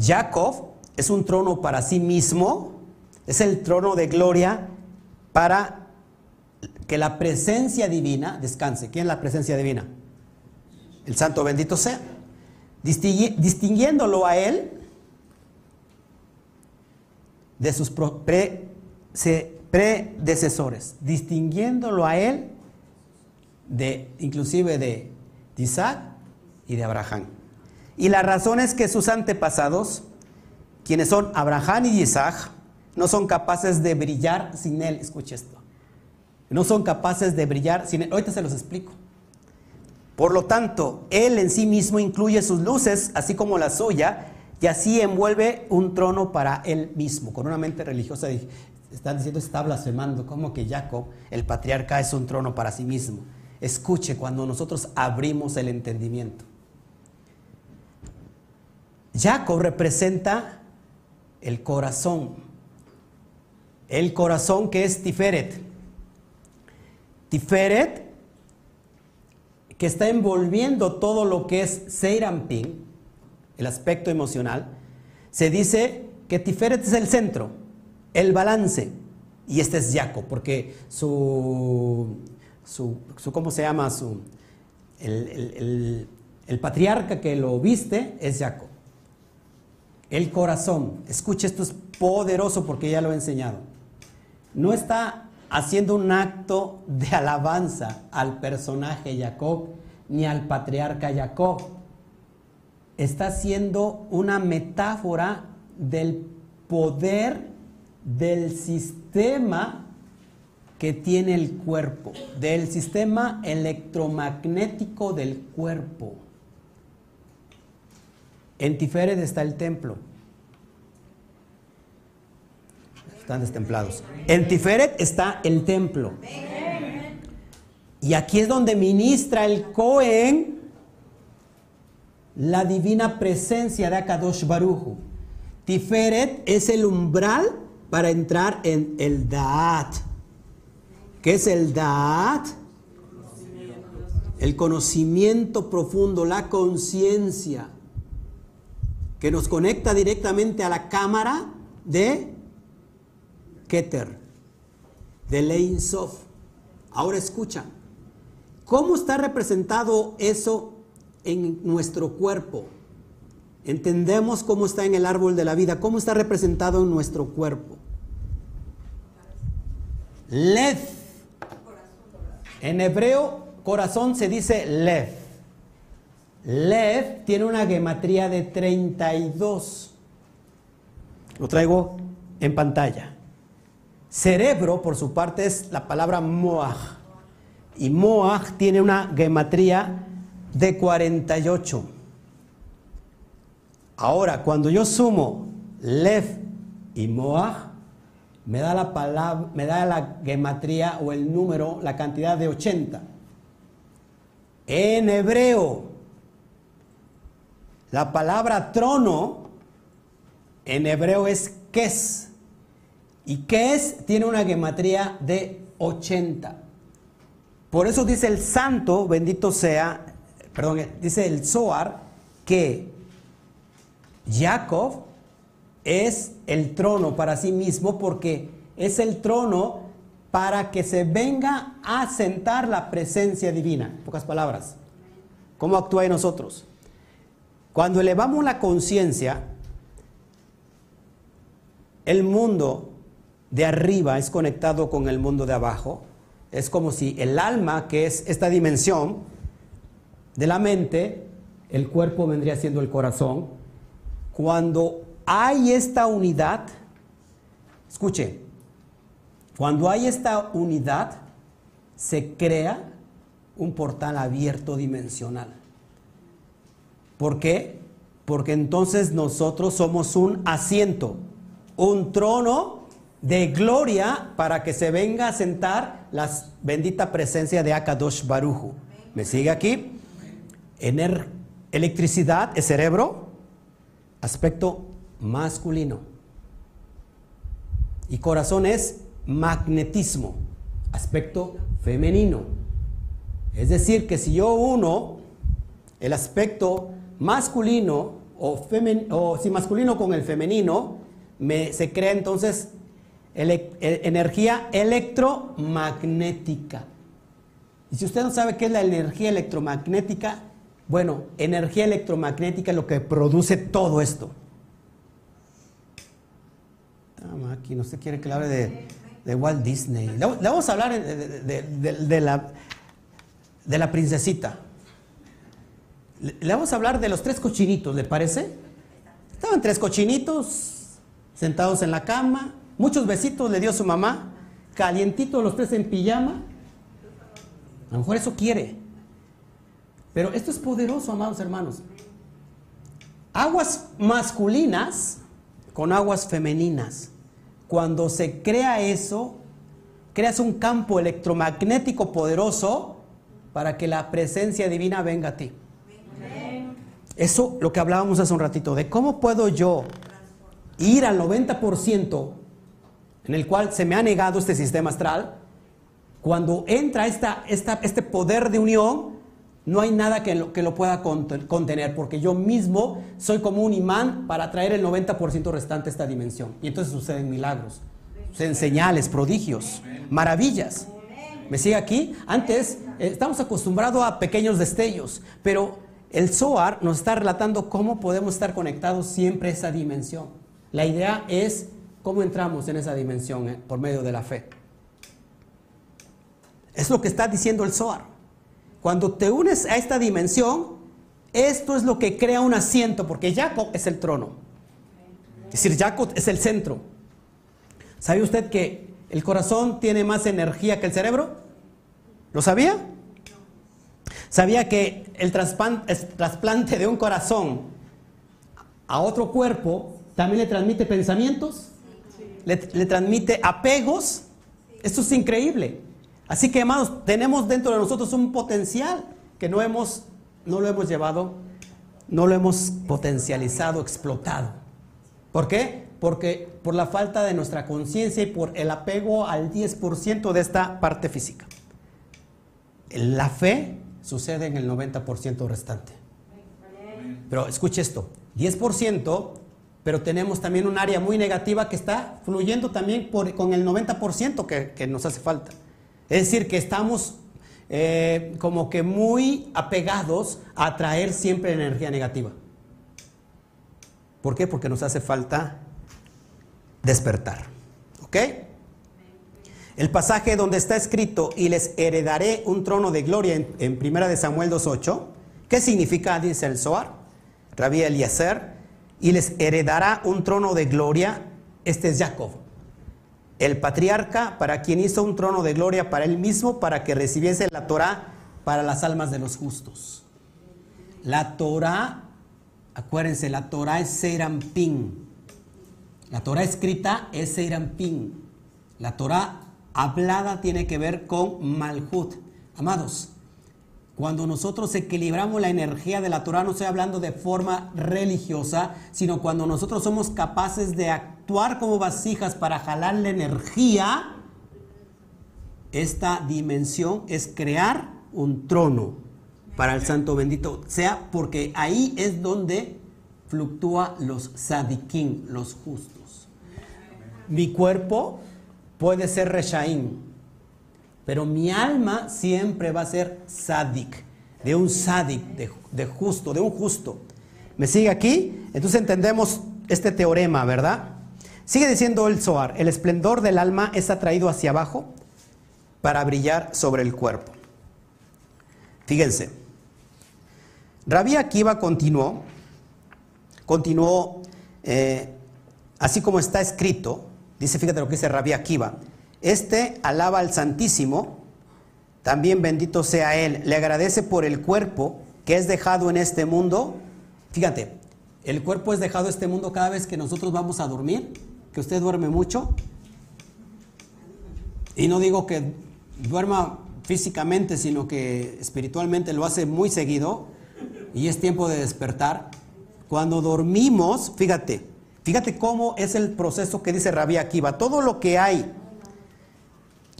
Jacob es un trono para sí mismo, es el trono de gloria para que la presencia divina descanse. ¿Quién es la presencia divina? El santo bendito sea. distinguiéndolo a él de sus predecesores, distinguiéndolo a él de inclusive de Isaac y de Abraham. Y la razón es que sus antepasados, quienes son Abraham y Isaac, no son capaces de brillar sin él. Escuche esto. No son capaces de brillar sin él. Ahorita se los explico. Por lo tanto, él en sí mismo incluye sus luces, así como la suya, y así envuelve un trono para él mismo. Con una mente religiosa están diciendo, está blasfemando, como que Jacob, el patriarca, es un trono para sí mismo. Escuche cuando nosotros abrimos el entendimiento. Jacob representa el corazón, el corazón que es Tiferet. Tiferet, que está envolviendo todo lo que es Seirampin, el aspecto emocional, se dice que Tiferet es el centro, el balance, y este es Jacob, porque su, su, ¿cómo se llama? Su, el, el patriarca que lo viste es Jacob. El corazón, escuche, esto es poderoso porque ya lo he enseñado. No está haciendo un acto de alabanza al personaje Jacob ni al patriarca Jacob. Está haciendo una metáfora del poder del sistema que tiene el cuerpo, del sistema electromagnético del cuerpo. En Tiferet está el templo. Están destemplados. En Tiferet está el templo. Y aquí es donde ministra el Cohen la divina presencia de Akadosh Baruju. Tiferet es el umbral para entrar en el Da'at. ¿Qué es el Da'at? El conocimiento profundo, la conciencia que nos conecta directamente a la cámara de Keter, de Lein Sof. Ahora escucha, ¿cómo está representado eso en nuestro cuerpo? Entendemos cómo está en el árbol de la vida, cómo está representado en nuestro cuerpo. Lev. En hebreo, corazón se dice lev. Lev tiene una gematría de 32. Lo traigo en pantalla. Cerebro, por su parte, es la palabra moaj. Y moaj tiene una gematría de 48. Ahora, cuando yo sumo Lev y moaj, me da la palabra, me da la gematría o el número, la cantidad de 80. En hebreo, la palabra trono en hebreo es kes. Y kes tiene una gematría de 80. Por eso dice el santo, bendito sea, perdón, dice el Zohar, que Jacob es el trono para sí mismo porque es el trono para que se venga a sentar la presencia divina. En pocas palabras, ¿cómo actúa en nosotros? Cuando elevamos la conciencia, el mundo de arriba es conectado con el mundo de abajo. Es como si el alma, que es esta dimensión de la mente, el cuerpo vendría siendo el corazón. cuando hay esta unidad, escuche, cuando hay esta unidad, se crea un portal abierto dimensional. ¿Por qué? Porque entonces nosotros somos un asiento, un trono de gloria para que se venga a sentar la bendita presencia de Akadosh Baruju. ¿Me sigue aquí? Ener electricidad es cerebro, aspecto masculino. Y corazón es magnetismo, aspecto femenino. Es decir, que si yo uno el aspecto masculino o, o si masculino con el femenino, me, se crea entonces e, energía electromagnética. Y si usted no sabe qué es la energía electromagnética, bueno, energía electromagnética es lo que produce todo esto. Aquí no se quiere que le hable de, Walt Disney. Le, vamos a hablar de, la, de la princesita. Le, vamos a hablar de los tres cochinitos, ¿le parece? Estaban tres cochinitos sentados en la cama. Muchos besitos le dio su mamá. Calientitos los tres en pijama. A lo mejor eso quiere. Pero esto es poderoso, amados hermanos. Aguas masculinas con aguas femeninas. Cuando se crea eso, creas un campo electromagnético poderoso para que la presencia divina venga a ti. Eso lo que hablábamos hace un ratito, de cómo puedo yo ir al 90% en el cual se me ha negado este sistema astral, cuando entra esta, este poder de unión, no hay nada que lo, que lo pueda contener, porque yo mismo soy como un imán para traer el 90% restante a esta dimensión. Y entonces suceden milagros, suceden señales, prodigios, maravillas. ¿Me sigue aquí? Antes eh, estamos acostumbrados a pequeños destellos, pero el Zohar nos está relatando cómo podemos estar conectados siempre a esa dimensión. La idea es cómo entramos en esa dimensión eh, por medio de la fe. Es lo que está diciendo el Zohar. Cuando te unes a esta dimensión, esto es lo que crea un asiento, porque Jacob es el trono. Es decir, Jacob es el centro. ¿Sabe usted que el corazón tiene más energía que el cerebro? ¿Lo sabía? ¿Sabía que el trasplante de un corazón a otro cuerpo también le transmite pensamientos? ¿Le, transmite apegos? Esto es increíble. Así que, hermanos, tenemos dentro de nosotros un potencial que no hemos, no lo hemos llevado, no lo hemos potencializado, explotado. ¿Por qué? Porque por la falta de nuestra conciencia y por el apego al 10% de esta parte física. La fe sucede en el 90% restante. Pero escuche esto, 10%, pero tenemos también un área muy negativa que está fluyendo también con el 90% que, nos hace falta. Es decir, que estamos eh, como que muy apegados a atraer siempre energía negativa. ¿Por qué? Porque nos hace falta despertar. ¿Ok? El pasaje donde está escrito, y les heredaré un trono de gloria en, en Primera de Samuel 2.8, ¿qué significa? Dice el Zohar, Rabí Eliezer, y les heredará un trono de gloria, este es Jacob el patriarca para quien hizo un trono de gloria para él mismo, para que recibiese la Torah para las almas de los justos. La Torah, acuérdense, la Torah es Seirampin. La Torah escrita es Seirampin. La Torah hablada tiene que ver con Malhut. Amados, cuando nosotros equilibramos la energía de la Torah, no estoy hablando de forma religiosa, sino cuando nosotros somos capaces de actuar como vasijas para jalar la energía, esta dimensión es crear un trono para el santo bendito, sea porque ahí es donde fluctúa los sadikim, los justos. Mi cuerpo puede ser reshaim, pero mi alma siempre va a ser sadik, de un sadik, de, justo, de un justo. ¿Me sigue aquí? Entonces entendemos este teorema, ¿verdad? Sigue diciendo el Zohar, el esplendor del alma es atraído hacia abajo para brillar sobre el cuerpo. Fíjense, Rabí Akiva continuó, continuó eh, así como está escrito, dice, fíjate lo que dice Rabí Akiva, este alaba al Santísimo, también bendito sea Él, le agradece por el cuerpo que es dejado en este mundo. Fíjate, el cuerpo es dejado en este mundo cada vez que nosotros vamos a dormir, que usted duerme mucho. Y no digo que duerma físicamente, sino que espiritualmente lo hace muy seguido y es tiempo de despertar. Cuando dormimos, fíjate, fíjate cómo es el proceso que dice Rabí Akiva. Todo lo que hay,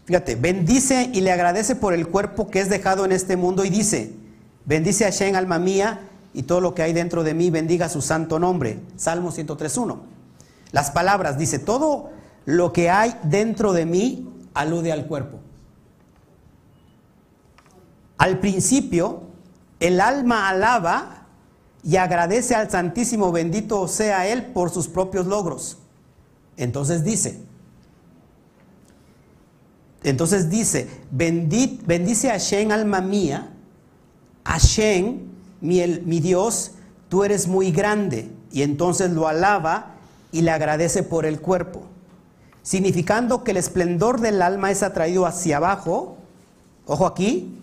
fíjate, bendice y le agradece por el cuerpo que es dejado en este mundo y dice, bendice a Shen, alma mía, y todo lo que hay dentro de mí, bendiga su santo nombre. Salmo 103.1. Las palabras, dice, todo lo que hay dentro de mí alude al cuerpo. Al principio, el alma alaba y agradece al Santísimo, bendito sea Él por sus propios logros. Entonces dice, entonces dice, bendice a Shen, alma mía, a Shen, mi, mi Dios, tú eres muy grande. Y entonces lo alaba y le agradece por el cuerpo, significando que el esplendor del alma es atraído hacia abajo, ojo aquí,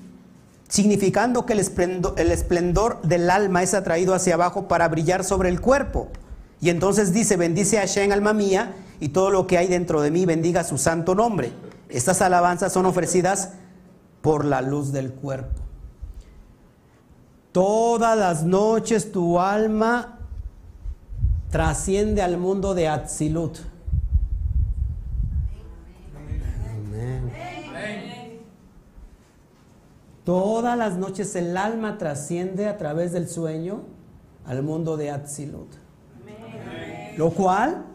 significando que el esplendor, el esplendor, del alma es atraído hacia abajo para brillar sobre el cuerpo. Y entonces dice, bendice a Shen, alma mía, y todo lo que hay dentro de mí bendiga su santo nombre. Estas alabanzas son ofrecidas por la luz del cuerpo. Todas las noches tu alma trasciende al mundo de Atzilut. Todas las noches el alma trasciende a través del sueño al mundo de Atzilut. Lo cual,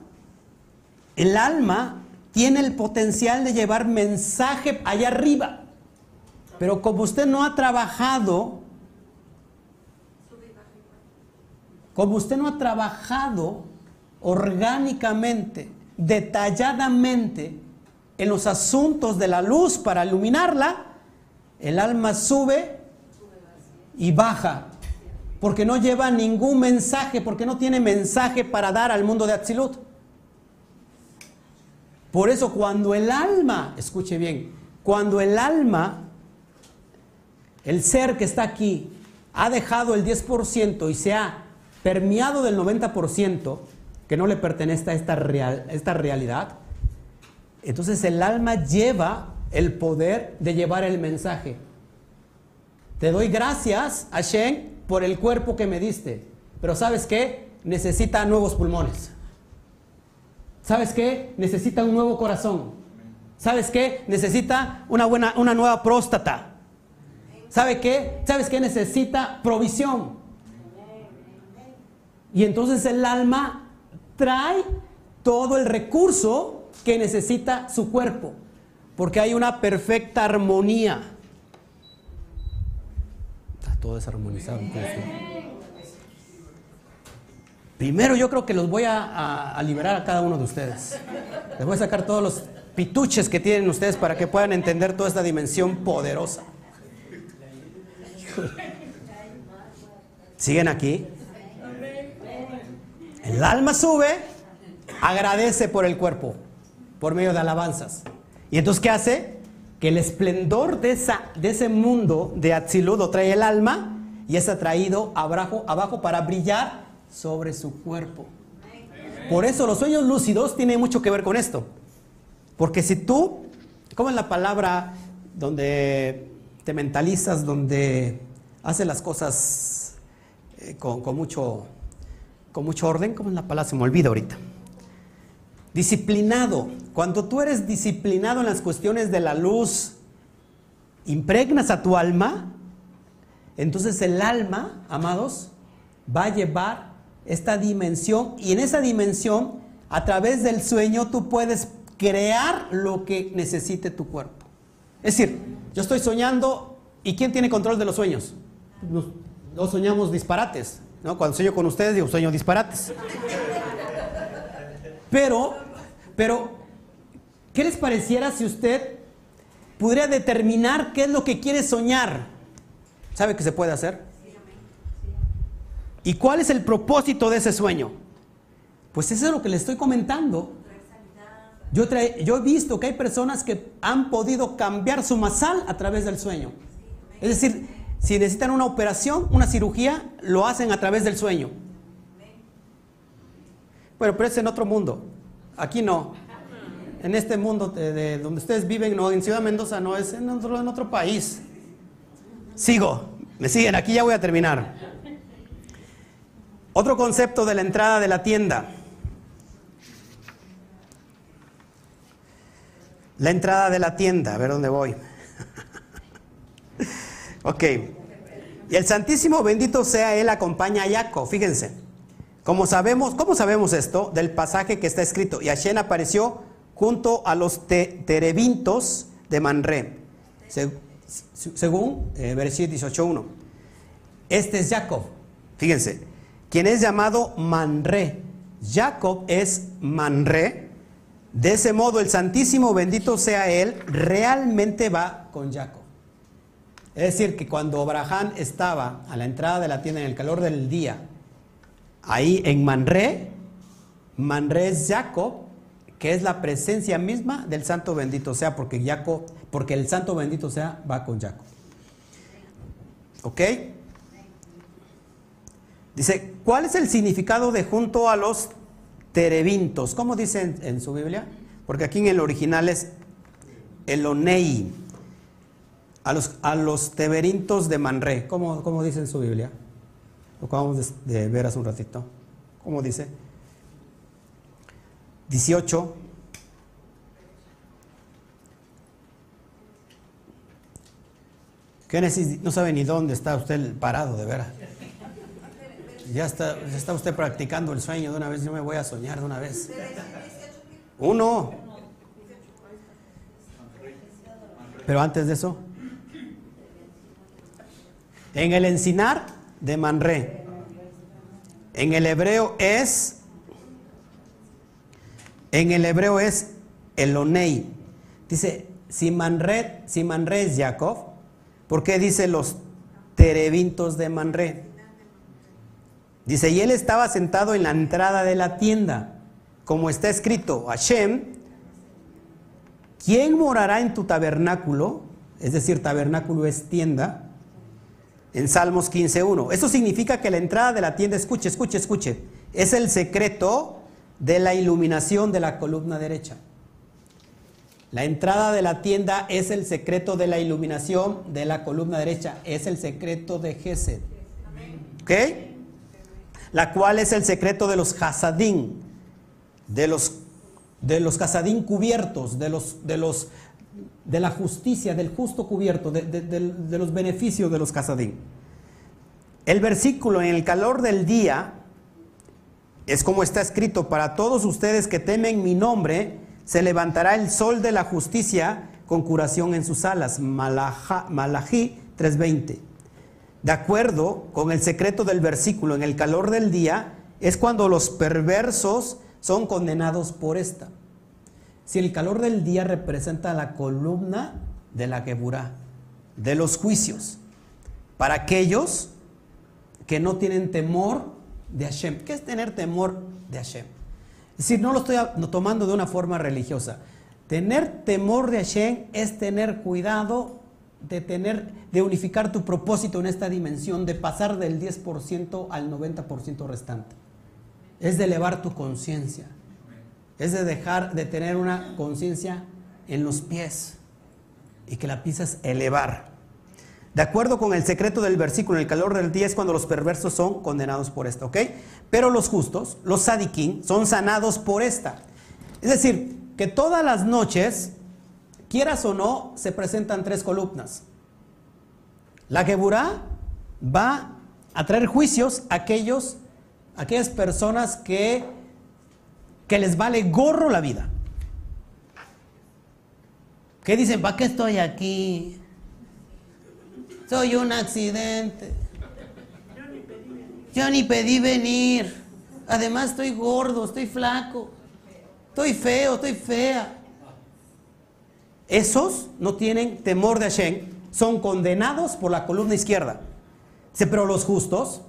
el alma tiene el potencial de llevar mensaje allá arriba. Pero como usted no ha trabajado, como usted no ha trabajado orgánicamente, detalladamente en los asuntos de la luz para iluminarla, el alma sube y baja, porque no lleva ningún mensaje, porque no tiene mensaje para dar al mundo de Atzilut. Por eso cuando el alma, escuche bien, cuando el alma, el ser que está aquí, ha dejado el 10% y se ha permeado del 90%, que no le pertenece a esta, real, esta realidad, entonces el alma lleva el poder de llevar el mensaje. Te doy gracias, Hashem, por el cuerpo que me diste. Pero ¿sabes qué? Necesita nuevos pulmones. ¿Sabes qué? Necesita un nuevo corazón. ¿Sabes qué? Necesita una, buena, una nueva próstata. ¿Sabe qué? ¿Sabes qué? Necesita provisión. Y entonces el alma trae todo el recurso que necesita su cuerpo porque hay una perfecta armonía. Está todo desarmonizado. Primero yo creo que los voy a, liberar a cada uno de ustedes. Les voy a sacar todos los pituches que tienen ustedes para que puedan entender toda esta dimensión poderosa. ¿Siguen aquí? El alma sube, agradece por el cuerpo, por medio de alabanzas. ¿Y entonces qué hace? Que el esplendor de, esa, de ese mundo de Atzilut lo trae el alma y es atraído abajo, abajo para brillar sobre su cuerpo. Por eso los sueños lúcidos tienen mucho que ver con esto. Porque si tú, como en la palabra donde te mentalizas, donde haces las cosas eh, con, mucho, con mucho orden, como en la palabra se me olvida ahorita. Disciplinado. Cuando tú eres disciplinado en las cuestiones de la luz, impregnas a tu alma, entonces el alma, amados, va a llevar esta dimensión y en esa dimensión, a través del sueño, tú puedes crear lo que necesite tu cuerpo. Es decir, yo estoy soñando y ¿quién tiene control de los sueños? No soñamos disparates. ¿no? Cuando sueño con ustedes digo sueño disparates. Pero, pero, ¿qué les pareciera si usted pudiera determinar qué es lo que quiere soñar? ¿Sabe qué se puede hacer? ¿Y cuál es el propósito de ese sueño? Pues eso es lo que le estoy comentando. Yo, yo he visto que hay personas que han podido cambiar su masal a través del sueño. Es decir, si necesitan una operación, una cirugía, lo hacen a través del sueño. Bueno, pero es en otro mundo. Aquí no. En este mundo de, donde ustedes viven, no, en Ciudad Mendoza no, es en otro país. Sigo, me siguen, aquí ya voy a terminar. Otro concepto de la entrada de la tienda. La entrada de la tienda, a ver dónde voy. ok. Y el Santísimo bendito sea Él acompaña a Jacob, fíjense. Como sabemos, ¿Cómo sabemos esto? Del pasaje que está escrito. Y Hashem apareció junto a los terebintos de Manré. según eh, versículo 18.1. Este es Jacob. Fíjense. Quien es llamado Manré. Jacob es Manré de ese modo, el Santísimo, bendito sea Él, realmente va con Jacob. Es decir, que cuando Abraham estaba a la entrada de la tienda en el calor del día, ahí en Manré, Manré es Jacob, que es la presencia misma del Santo bendito sea, porque Jacob, porque el Santo bendito sea va con Jacob. ¿Ok? Dice, ¿cuál es el significado de junto a los terebintos. ¿Cómo dice en, su Biblia? Porque aquí en el original es Elonei. A los, a los teberintos de Manré. ¿Cómo, ¿Cómo, dice en su Biblia? Lo acabamos de, ver hace un ratito. ¿Cómo dice? 18. Génesis no sabe ni dónde está usted parado, de veras. Ya está, está usted practicando el sueño de una vez, yo me voy a soñar de una vez. Uno. Pero antes de eso, en el encinar de Manré, en el hebreo es, en el hebreo es Elonei. Dice, si Manré, si Manré es Jacob, ¿por qué dice los terebintos de Manré? Dice, y él estaba sentado en la entrada de la tienda, como está escrito, Hashem, ¿quién morará en tu tabernáculo? Es decir, tabernáculo es tienda, en Salmos 15.1. Eso significa que la entrada de la tienda, escuche, escuche, escuche, es el secreto de la iluminación de la columna derecha. La entrada de la tienda es el secreto de la iluminación de la columna derecha, es el secreto de Gesed. ¿Ok? La cual es el secreto de los hasadín, de los, de los hasadín cubiertos, de, los, de, los, de la justicia, del justo cubierto, de, de los beneficios de los hasadín. El versículo en el calor del día es como está escrito, para todos ustedes que temen mi nombre, se levantará el sol de la justicia con curación en sus alas. Malají 3:20 de acuerdo con el secreto del versículo, en el calor del día, es cuando los perversos son condenados por esta. Si el calor del día representa la columna de la Geburá, de los juicios, para aquellos que no tienen temor de Hashem. ¿Qué es tener temor de Hashem? Es decir, no lo estoy tomando de una forma religiosa. Tener temor de Hashem es tener cuidado de tener, de unificar tu propósito en esta dimensión, de pasar del 10% al 90% restante. Es de elevar tu conciencia. Es de dejar de tener una conciencia en los pies y que la piensas elevar. De acuerdo con el secreto del versículo, el calor del día es cuando los perversos son condenados por esta, ¿ok? Pero los justos, los sadiquín, son sanados por esta. Es decir, que todas las noches quieras o no, se presentan tres columnas. La Geburá va a traer juicios a aquellos, aquellas personas que, que les vale gorro la vida. ¿Qué dicen? ¿Para qué estoy aquí? Soy un accidente. Yo ni pedí venir. Además estoy gordo, estoy flaco. Estoy feo, estoy fea. Esos no tienen temor de Hashem, son condenados por la columna izquierda. pero los justos,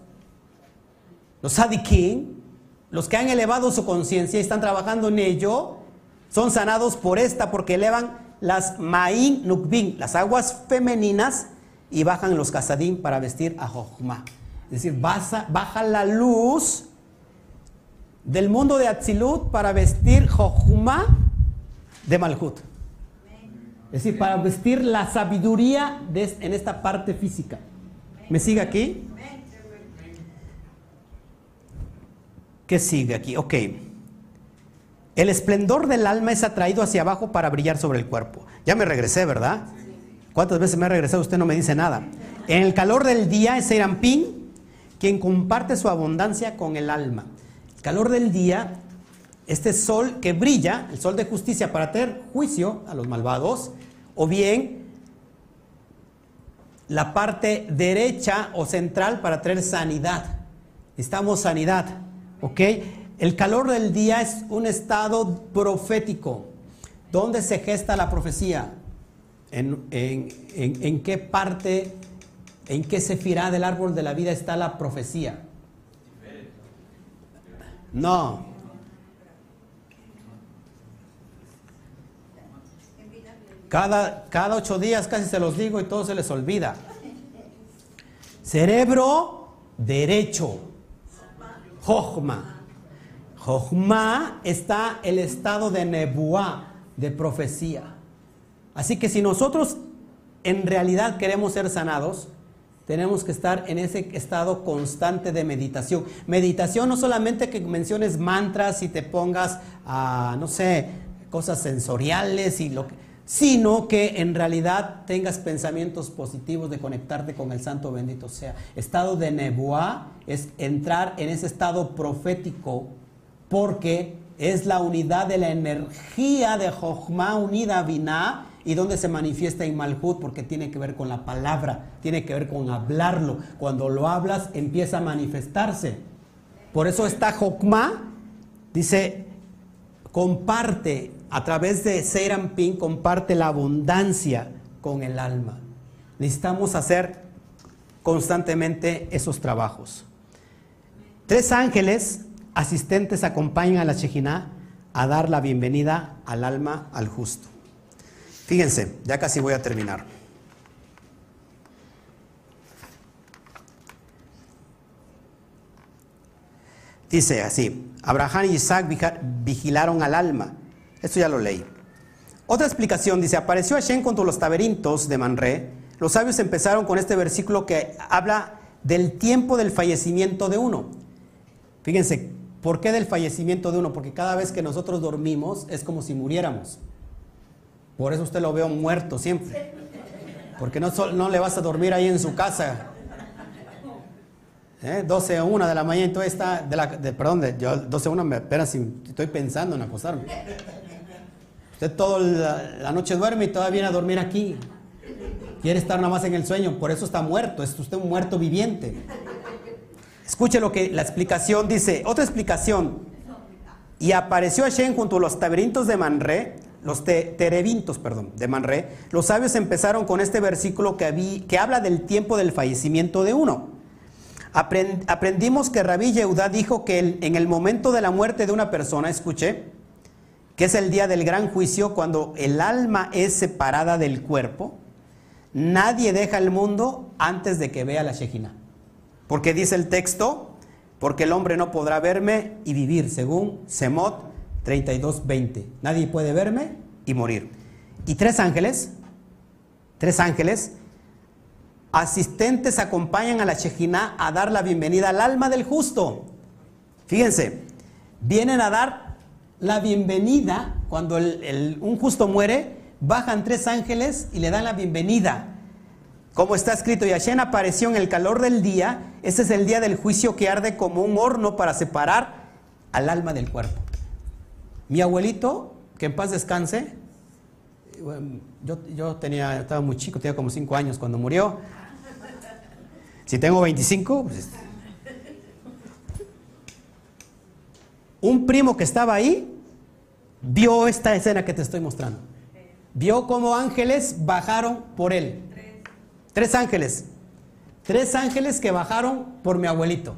los sadiquín, los que han elevado su conciencia y están trabajando en ello, son sanados por esta, porque elevan las Ma'in Nukbin, las aguas femeninas, y bajan los Kasadim para vestir a Jochma. Es decir, baja, baja la luz del mundo de Atzilut para vestir Jochma de Malhut. Es decir, para vestir la sabiduría de, en esta parte física. ¿Me sigue aquí? ¿Qué sigue aquí? Ok. El esplendor del alma es atraído hacia abajo para brillar sobre el cuerpo. Ya me regresé, ¿verdad? ¿Cuántas veces me ha regresado? Usted no me dice nada. En el calor del día es Serampín quien comparte su abundancia con el alma. El calor del día, este sol que brilla, el sol de justicia para tener juicio a los malvados, o bien la parte derecha o central para traer sanidad. Necesitamos sanidad. ¿Ok? El calor del día es un estado profético. ¿Dónde se gesta la profecía? ¿En, en, qué parte, en qué sefirá del árbol de la vida está la profecía? No. Cada, cada ocho días casi se los digo y todo se les olvida. Cerebro derecho. Jochma. Jochma está el estado de nebuá, de profecía. Así que si nosotros en realidad queremos ser sanados, tenemos que estar en ese estado constante de meditación. Meditación no solamente que menciones mantras y te pongas a, no sé, cosas sensoriales y lo que sino que en realidad tengas pensamientos positivos de conectarte con el Santo bendito sea. Estado de Nebuá es entrar en ese estado profético porque es la unidad de la energía de Jochma unida a Binah y donde se manifiesta en Malhut porque tiene que ver con la palabra, tiene que ver con hablarlo. Cuando lo hablas empieza a manifestarse. Por eso está Jochma, dice, comparte a través de Pin comparte la abundancia con el alma. Necesitamos hacer constantemente esos trabajos. Tres ángeles asistentes acompañan a la Shejina a dar la bienvenida al alma al justo. Fíjense, ya casi voy a terminar. Dice así, Abraham y Isaac vigilaron al alma esto ya lo leí. Otra explicación dice, apareció Hashem contra los taberintos de Manré. Los sabios empezaron con este versículo que habla del tiempo del fallecimiento de uno. Fíjense, ¿por qué del fallecimiento de uno? Porque cada vez que nosotros dormimos es como si muriéramos. Por eso usted lo veo muerto siempre. Porque no, le vas a dormir ahí en su casa. ¿Eh? 12 o 1 de la mañana, entonces está, de la, perdón, de, yo 12 o 1 me espera si estoy pensando en acostarme. Usted toda la, noche duerme y todavía viene a dormir aquí. Quiere estar nada más en el sueño, por eso está muerto, es usted un muerto viviente. Escuche lo que la explicación dice, otra explicación. Y apareció Hashem junto a los taberintos de Manré, los terebintos, perdón, de Manré. Los sabios empezaron con este versículo que, que habla del tiempo del fallecimiento de uno. aprendimos que Rabí Yehudá dijo que en el momento de la muerte de una persona, escuche, que es el día del gran juicio cuando el alma es separada del cuerpo, nadie deja el mundo antes de que vea la Shejina. Porque dice el texto, porque el hombre no podrá verme y vivir, según Semot 32:20. Nadie puede verme y morir. Y tres ángeles, tres ángeles, asistentes acompañan a la Shejina a dar la bienvenida al alma del justo. Fíjense, vienen a dar la bienvenida, cuando un justo muere, bajan tres ángeles y le dan la bienvenida. Como está escrito, y apareció en el calor del día, ese es el día del juicio que arde como un horno para separar al alma del cuerpo. Mi abuelito, que en paz descanse, yo, yo tenía, estaba muy chico, tenía como cinco años cuando murió. Si tengo 25, pues un primo que estaba ahí vio esta escena que te estoy mostrando. Vio cómo ángeles bajaron por él. Tres ángeles. Tres ángeles que bajaron por mi abuelito.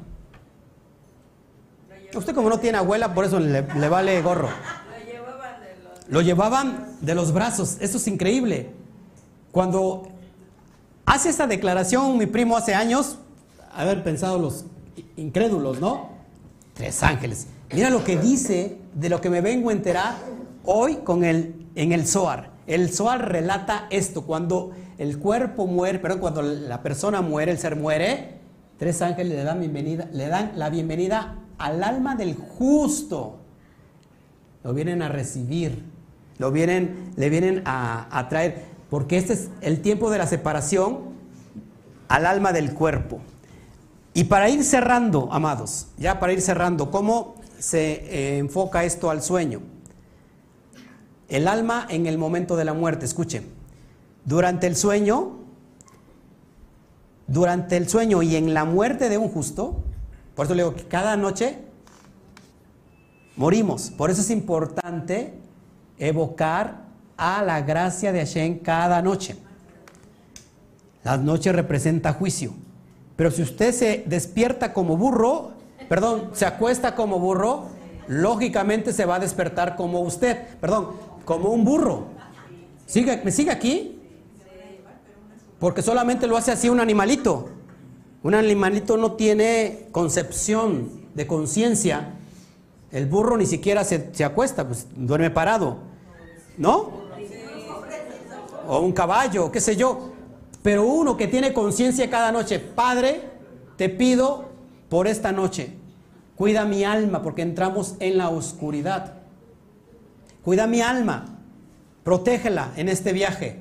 Usted como no tiene abuela, por eso le, le vale gorro. Lo llevaban de los brazos. Eso es increíble. Cuando hace esta declaración mi primo hace años, haber pensado los incrédulos, ¿no? Tres ángeles. Mira lo que dice de lo que me vengo a enterar hoy con el, en el Zohar. El Zohar relata esto, cuando el cuerpo muere, perdón, cuando la persona muere, el ser muere, tres ángeles le dan la bienvenida al alma del justo. Lo vienen a recibir, lo vienen, le vienen a, a traer, porque este es el tiempo de la separación al alma del cuerpo. Y para ir cerrando, amados, ya para ir cerrando, ¿cómo se eh, enfoca esto al sueño? El alma en el momento de la muerte, escuchen, durante el sueño, durante el sueño y en la muerte de un justo, por eso le digo que cada noche morimos. Por eso es importante evocar a la gracia de Hashem cada noche. Las noches representa juicio. Pero si usted se despierta como burro, perdón, se acuesta como burro, lógicamente se va a despertar como usted, perdón, como un burro. ¿Sigue, ¿Me sigue aquí? Porque solamente lo hace así un animalito. Un animalito no tiene concepción de conciencia. El burro ni siquiera se, se, acuesta, pues duerme parado. ¿No? O un caballo, qué sé yo. Pero uno que tiene conciencia cada noche, Padre, te pido por esta noche, cuida mi alma porque entramos en la oscuridad. Cuida mi alma, protégela en este viaje.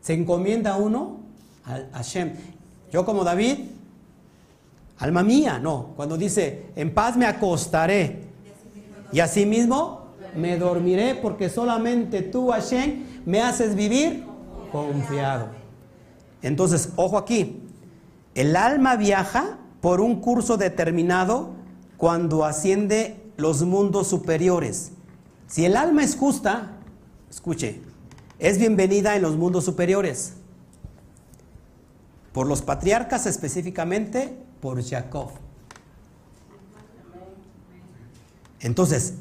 Se encomienda uno a Hashem. Yo como David, alma mía, no. Cuando dice, en paz me acostaré y asimismo me dormiré porque solamente tú, Hashem, me haces vivir confiado. Entonces, ojo aquí, el alma viaja por un curso determinado cuando asciende los mundos superiores. Si el alma es justa, escuche, es bienvenida en los mundos superiores. Por los patriarcas específicamente, por Jacob. Entonces,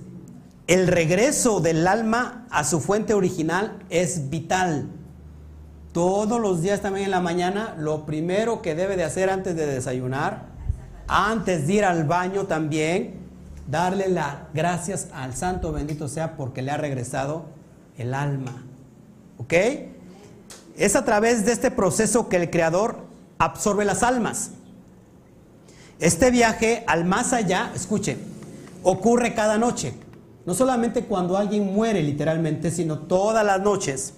el regreso del alma a su fuente original es vital todos los días también en la mañana, lo primero que debe de hacer antes de desayunar, antes de ir al baño también, darle las gracias al Santo bendito sea porque le ha regresado el alma. ¿Ok? Es a través de este proceso que el Creador absorbe las almas. Este viaje al más allá, escuche, ocurre cada noche. No solamente cuando alguien muere literalmente, sino todas las noches.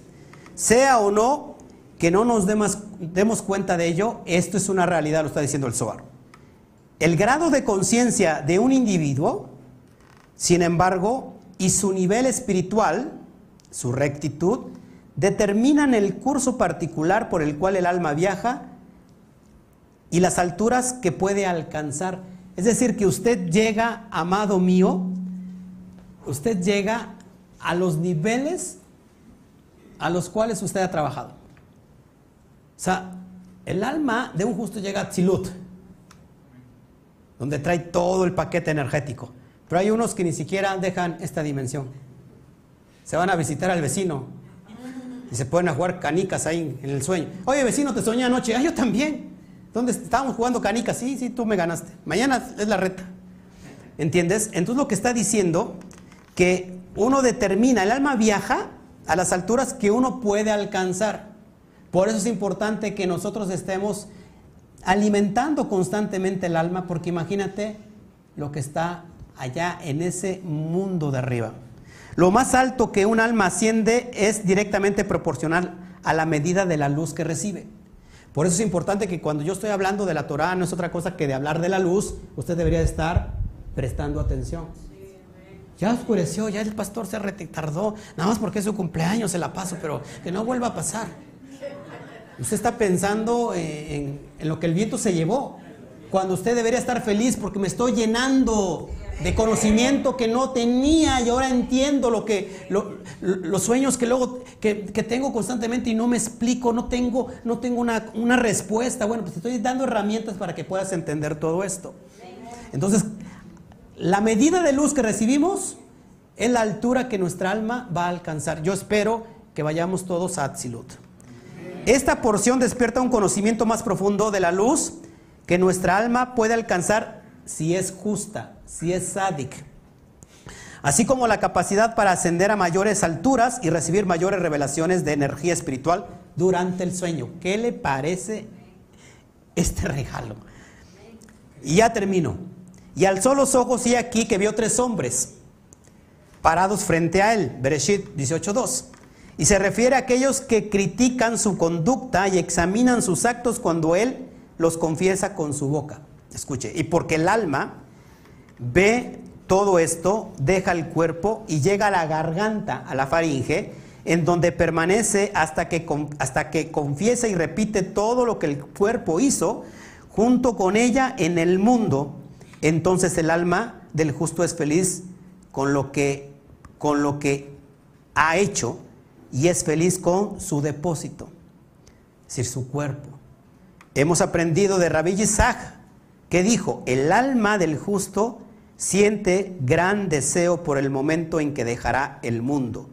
Sea o no que no nos demos, cuenta de ello, esto es una realidad, lo está diciendo el Zohar. El grado de conciencia de un individuo, sin embargo, y su nivel espiritual, su rectitud, determinan el curso particular por el cual el alma viaja y las alturas que puede alcanzar. Es decir, que usted llega, amado mío, usted llega a los niveles a los cuales usted ha trabajado. O sea, el alma de un justo llega a Tzilut, donde trae todo el paquete energético. Pero hay unos que ni siquiera dejan esta dimensión. Se van a visitar al vecino y se pueden a jugar canicas ahí en el sueño. Oye, vecino, te soñé anoche. Ah, yo también. ¿Dónde estábamos jugando canicas? Sí, sí, tú me ganaste. Mañana es la reta. ¿Entiendes? Entonces lo que está diciendo que uno determina, el alma viaja a las alturas que uno puede alcanzar. Por eso es importante que nosotros estemos alimentando constantemente el alma, porque imagínate lo que está allá en ese mundo de arriba. Lo más alto que un alma asciende es directamente proporcional a la medida de la luz que recibe. Por eso es importante que cuando yo estoy hablando de la Torah no es otra cosa que de hablar de la luz, usted debería estar prestando atención. Ya oscureció, ya el pastor se retardó, nada más porque es su cumpleaños se la paso, pero que no vuelva a pasar. Usted está pensando en, lo que el viento se llevó. Cuando usted debería estar feliz porque me estoy llenando de conocimiento que no tenía y ahora entiendo lo que los sueños que luego que, tengo constantemente y no me explico, no tengo, no tengo una, una respuesta. Bueno, pues estoy dando herramientas para que puedas entender todo esto. Entonces, la medida de luz que recibimos es la altura que nuestra alma va a alcanzar. Yo espero que vayamos todos a Atzilut. Esta porción despierta un conocimiento más profundo de la luz que nuestra alma puede alcanzar si es justa, si es sádic. Así como la capacidad para ascender a mayores alturas y recibir mayores revelaciones de energía espiritual durante el sueño. ¿Qué le parece este regalo? Y ya termino. Y alzó los ojos y aquí que vio tres hombres parados frente a él. Bereshit 18.2. Y se refiere a aquellos que critican su conducta y examinan sus actos cuando él los confiesa con su boca. Escuche, y porque el alma ve todo esto, deja el cuerpo y llega a la garganta, a la faringe, en donde permanece hasta que, hasta que confiesa y repite todo lo que el cuerpo hizo, junto con ella en el mundo, entonces el alma del justo es feliz con lo que, con lo que ha hecho y es feliz con su depósito, es decir, su cuerpo. Hemos aprendido de Rabbi Isaac que dijo, el alma del justo siente gran deseo por el momento en que dejará el mundo,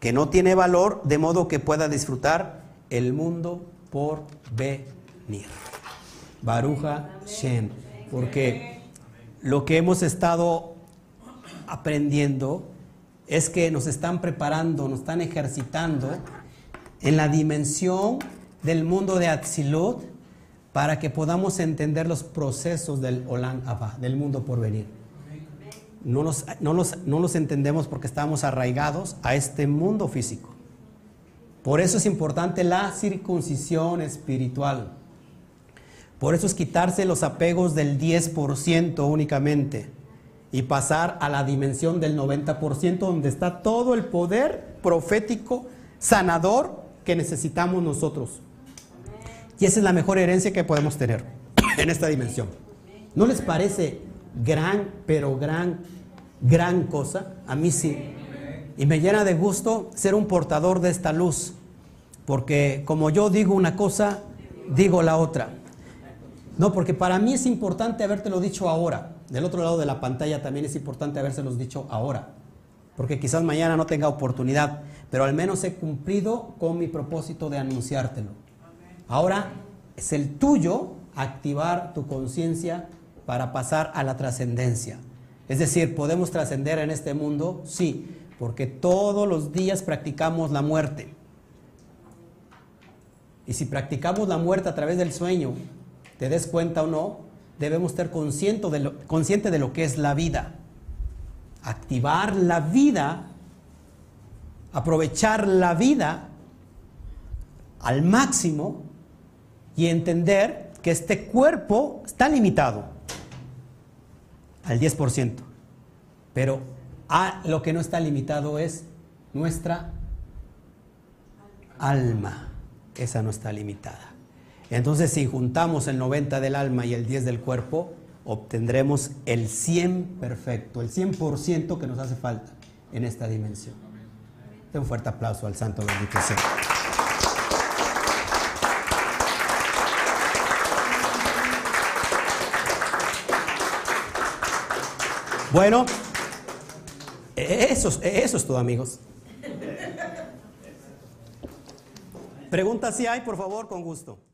que no tiene valor de modo que pueda disfrutar el mundo por venir. Baruja Shem, porque lo que hemos estado aprendiendo es que nos están preparando, nos están ejercitando en la dimensión del mundo de Atzilut para que podamos entender los procesos del Olam Abba, del mundo por venir. No los, no, no los entendemos porque estamos arraigados a este mundo físico. Por eso es importante la circuncisión espiritual. Por eso es quitarse los apegos del 10% únicamente y pasar a la dimensión del 90% donde está todo el poder profético sanador que necesitamos nosotros. Y esa es la mejor herencia que podemos tener en esta dimensión. ¿No les parece gran, pero gran, gran cosa? A mí sí. Y me llena de gusto ser un portador de esta luz. Porque como yo digo una cosa, digo la otra. No, porque para mí es importante habértelo dicho ahora. Del otro lado de la pantalla también es importante habérselos dicho ahora. Porque quizás mañana no tenga oportunidad, pero al menos he cumplido con mi propósito de anunciártelo. Ahora es el tuyo activar tu conciencia para pasar a la trascendencia. Es decir, ¿podemos trascender en este mundo? Sí, porque todos los días practicamos la muerte. Y si practicamos la muerte a través del sueño, te des cuenta o no, debemos estar conscientes de lo, consciente de lo que es la vida. Activar la vida, aprovechar la vida al máximo y entender que este cuerpo está limitado al 10%, pero a lo que no está limitado es nuestra alma, esa no está limitada. Entonces, si juntamos el 90 del alma y el 10 del cuerpo, obtendremos el 100 perfecto, el 100% que nos hace falta en esta dimensión. Un fuerte aplauso al Santo Bendito sea. Bueno, eso, eso es todo, amigos. Preguntas si hay, por favor, con gusto.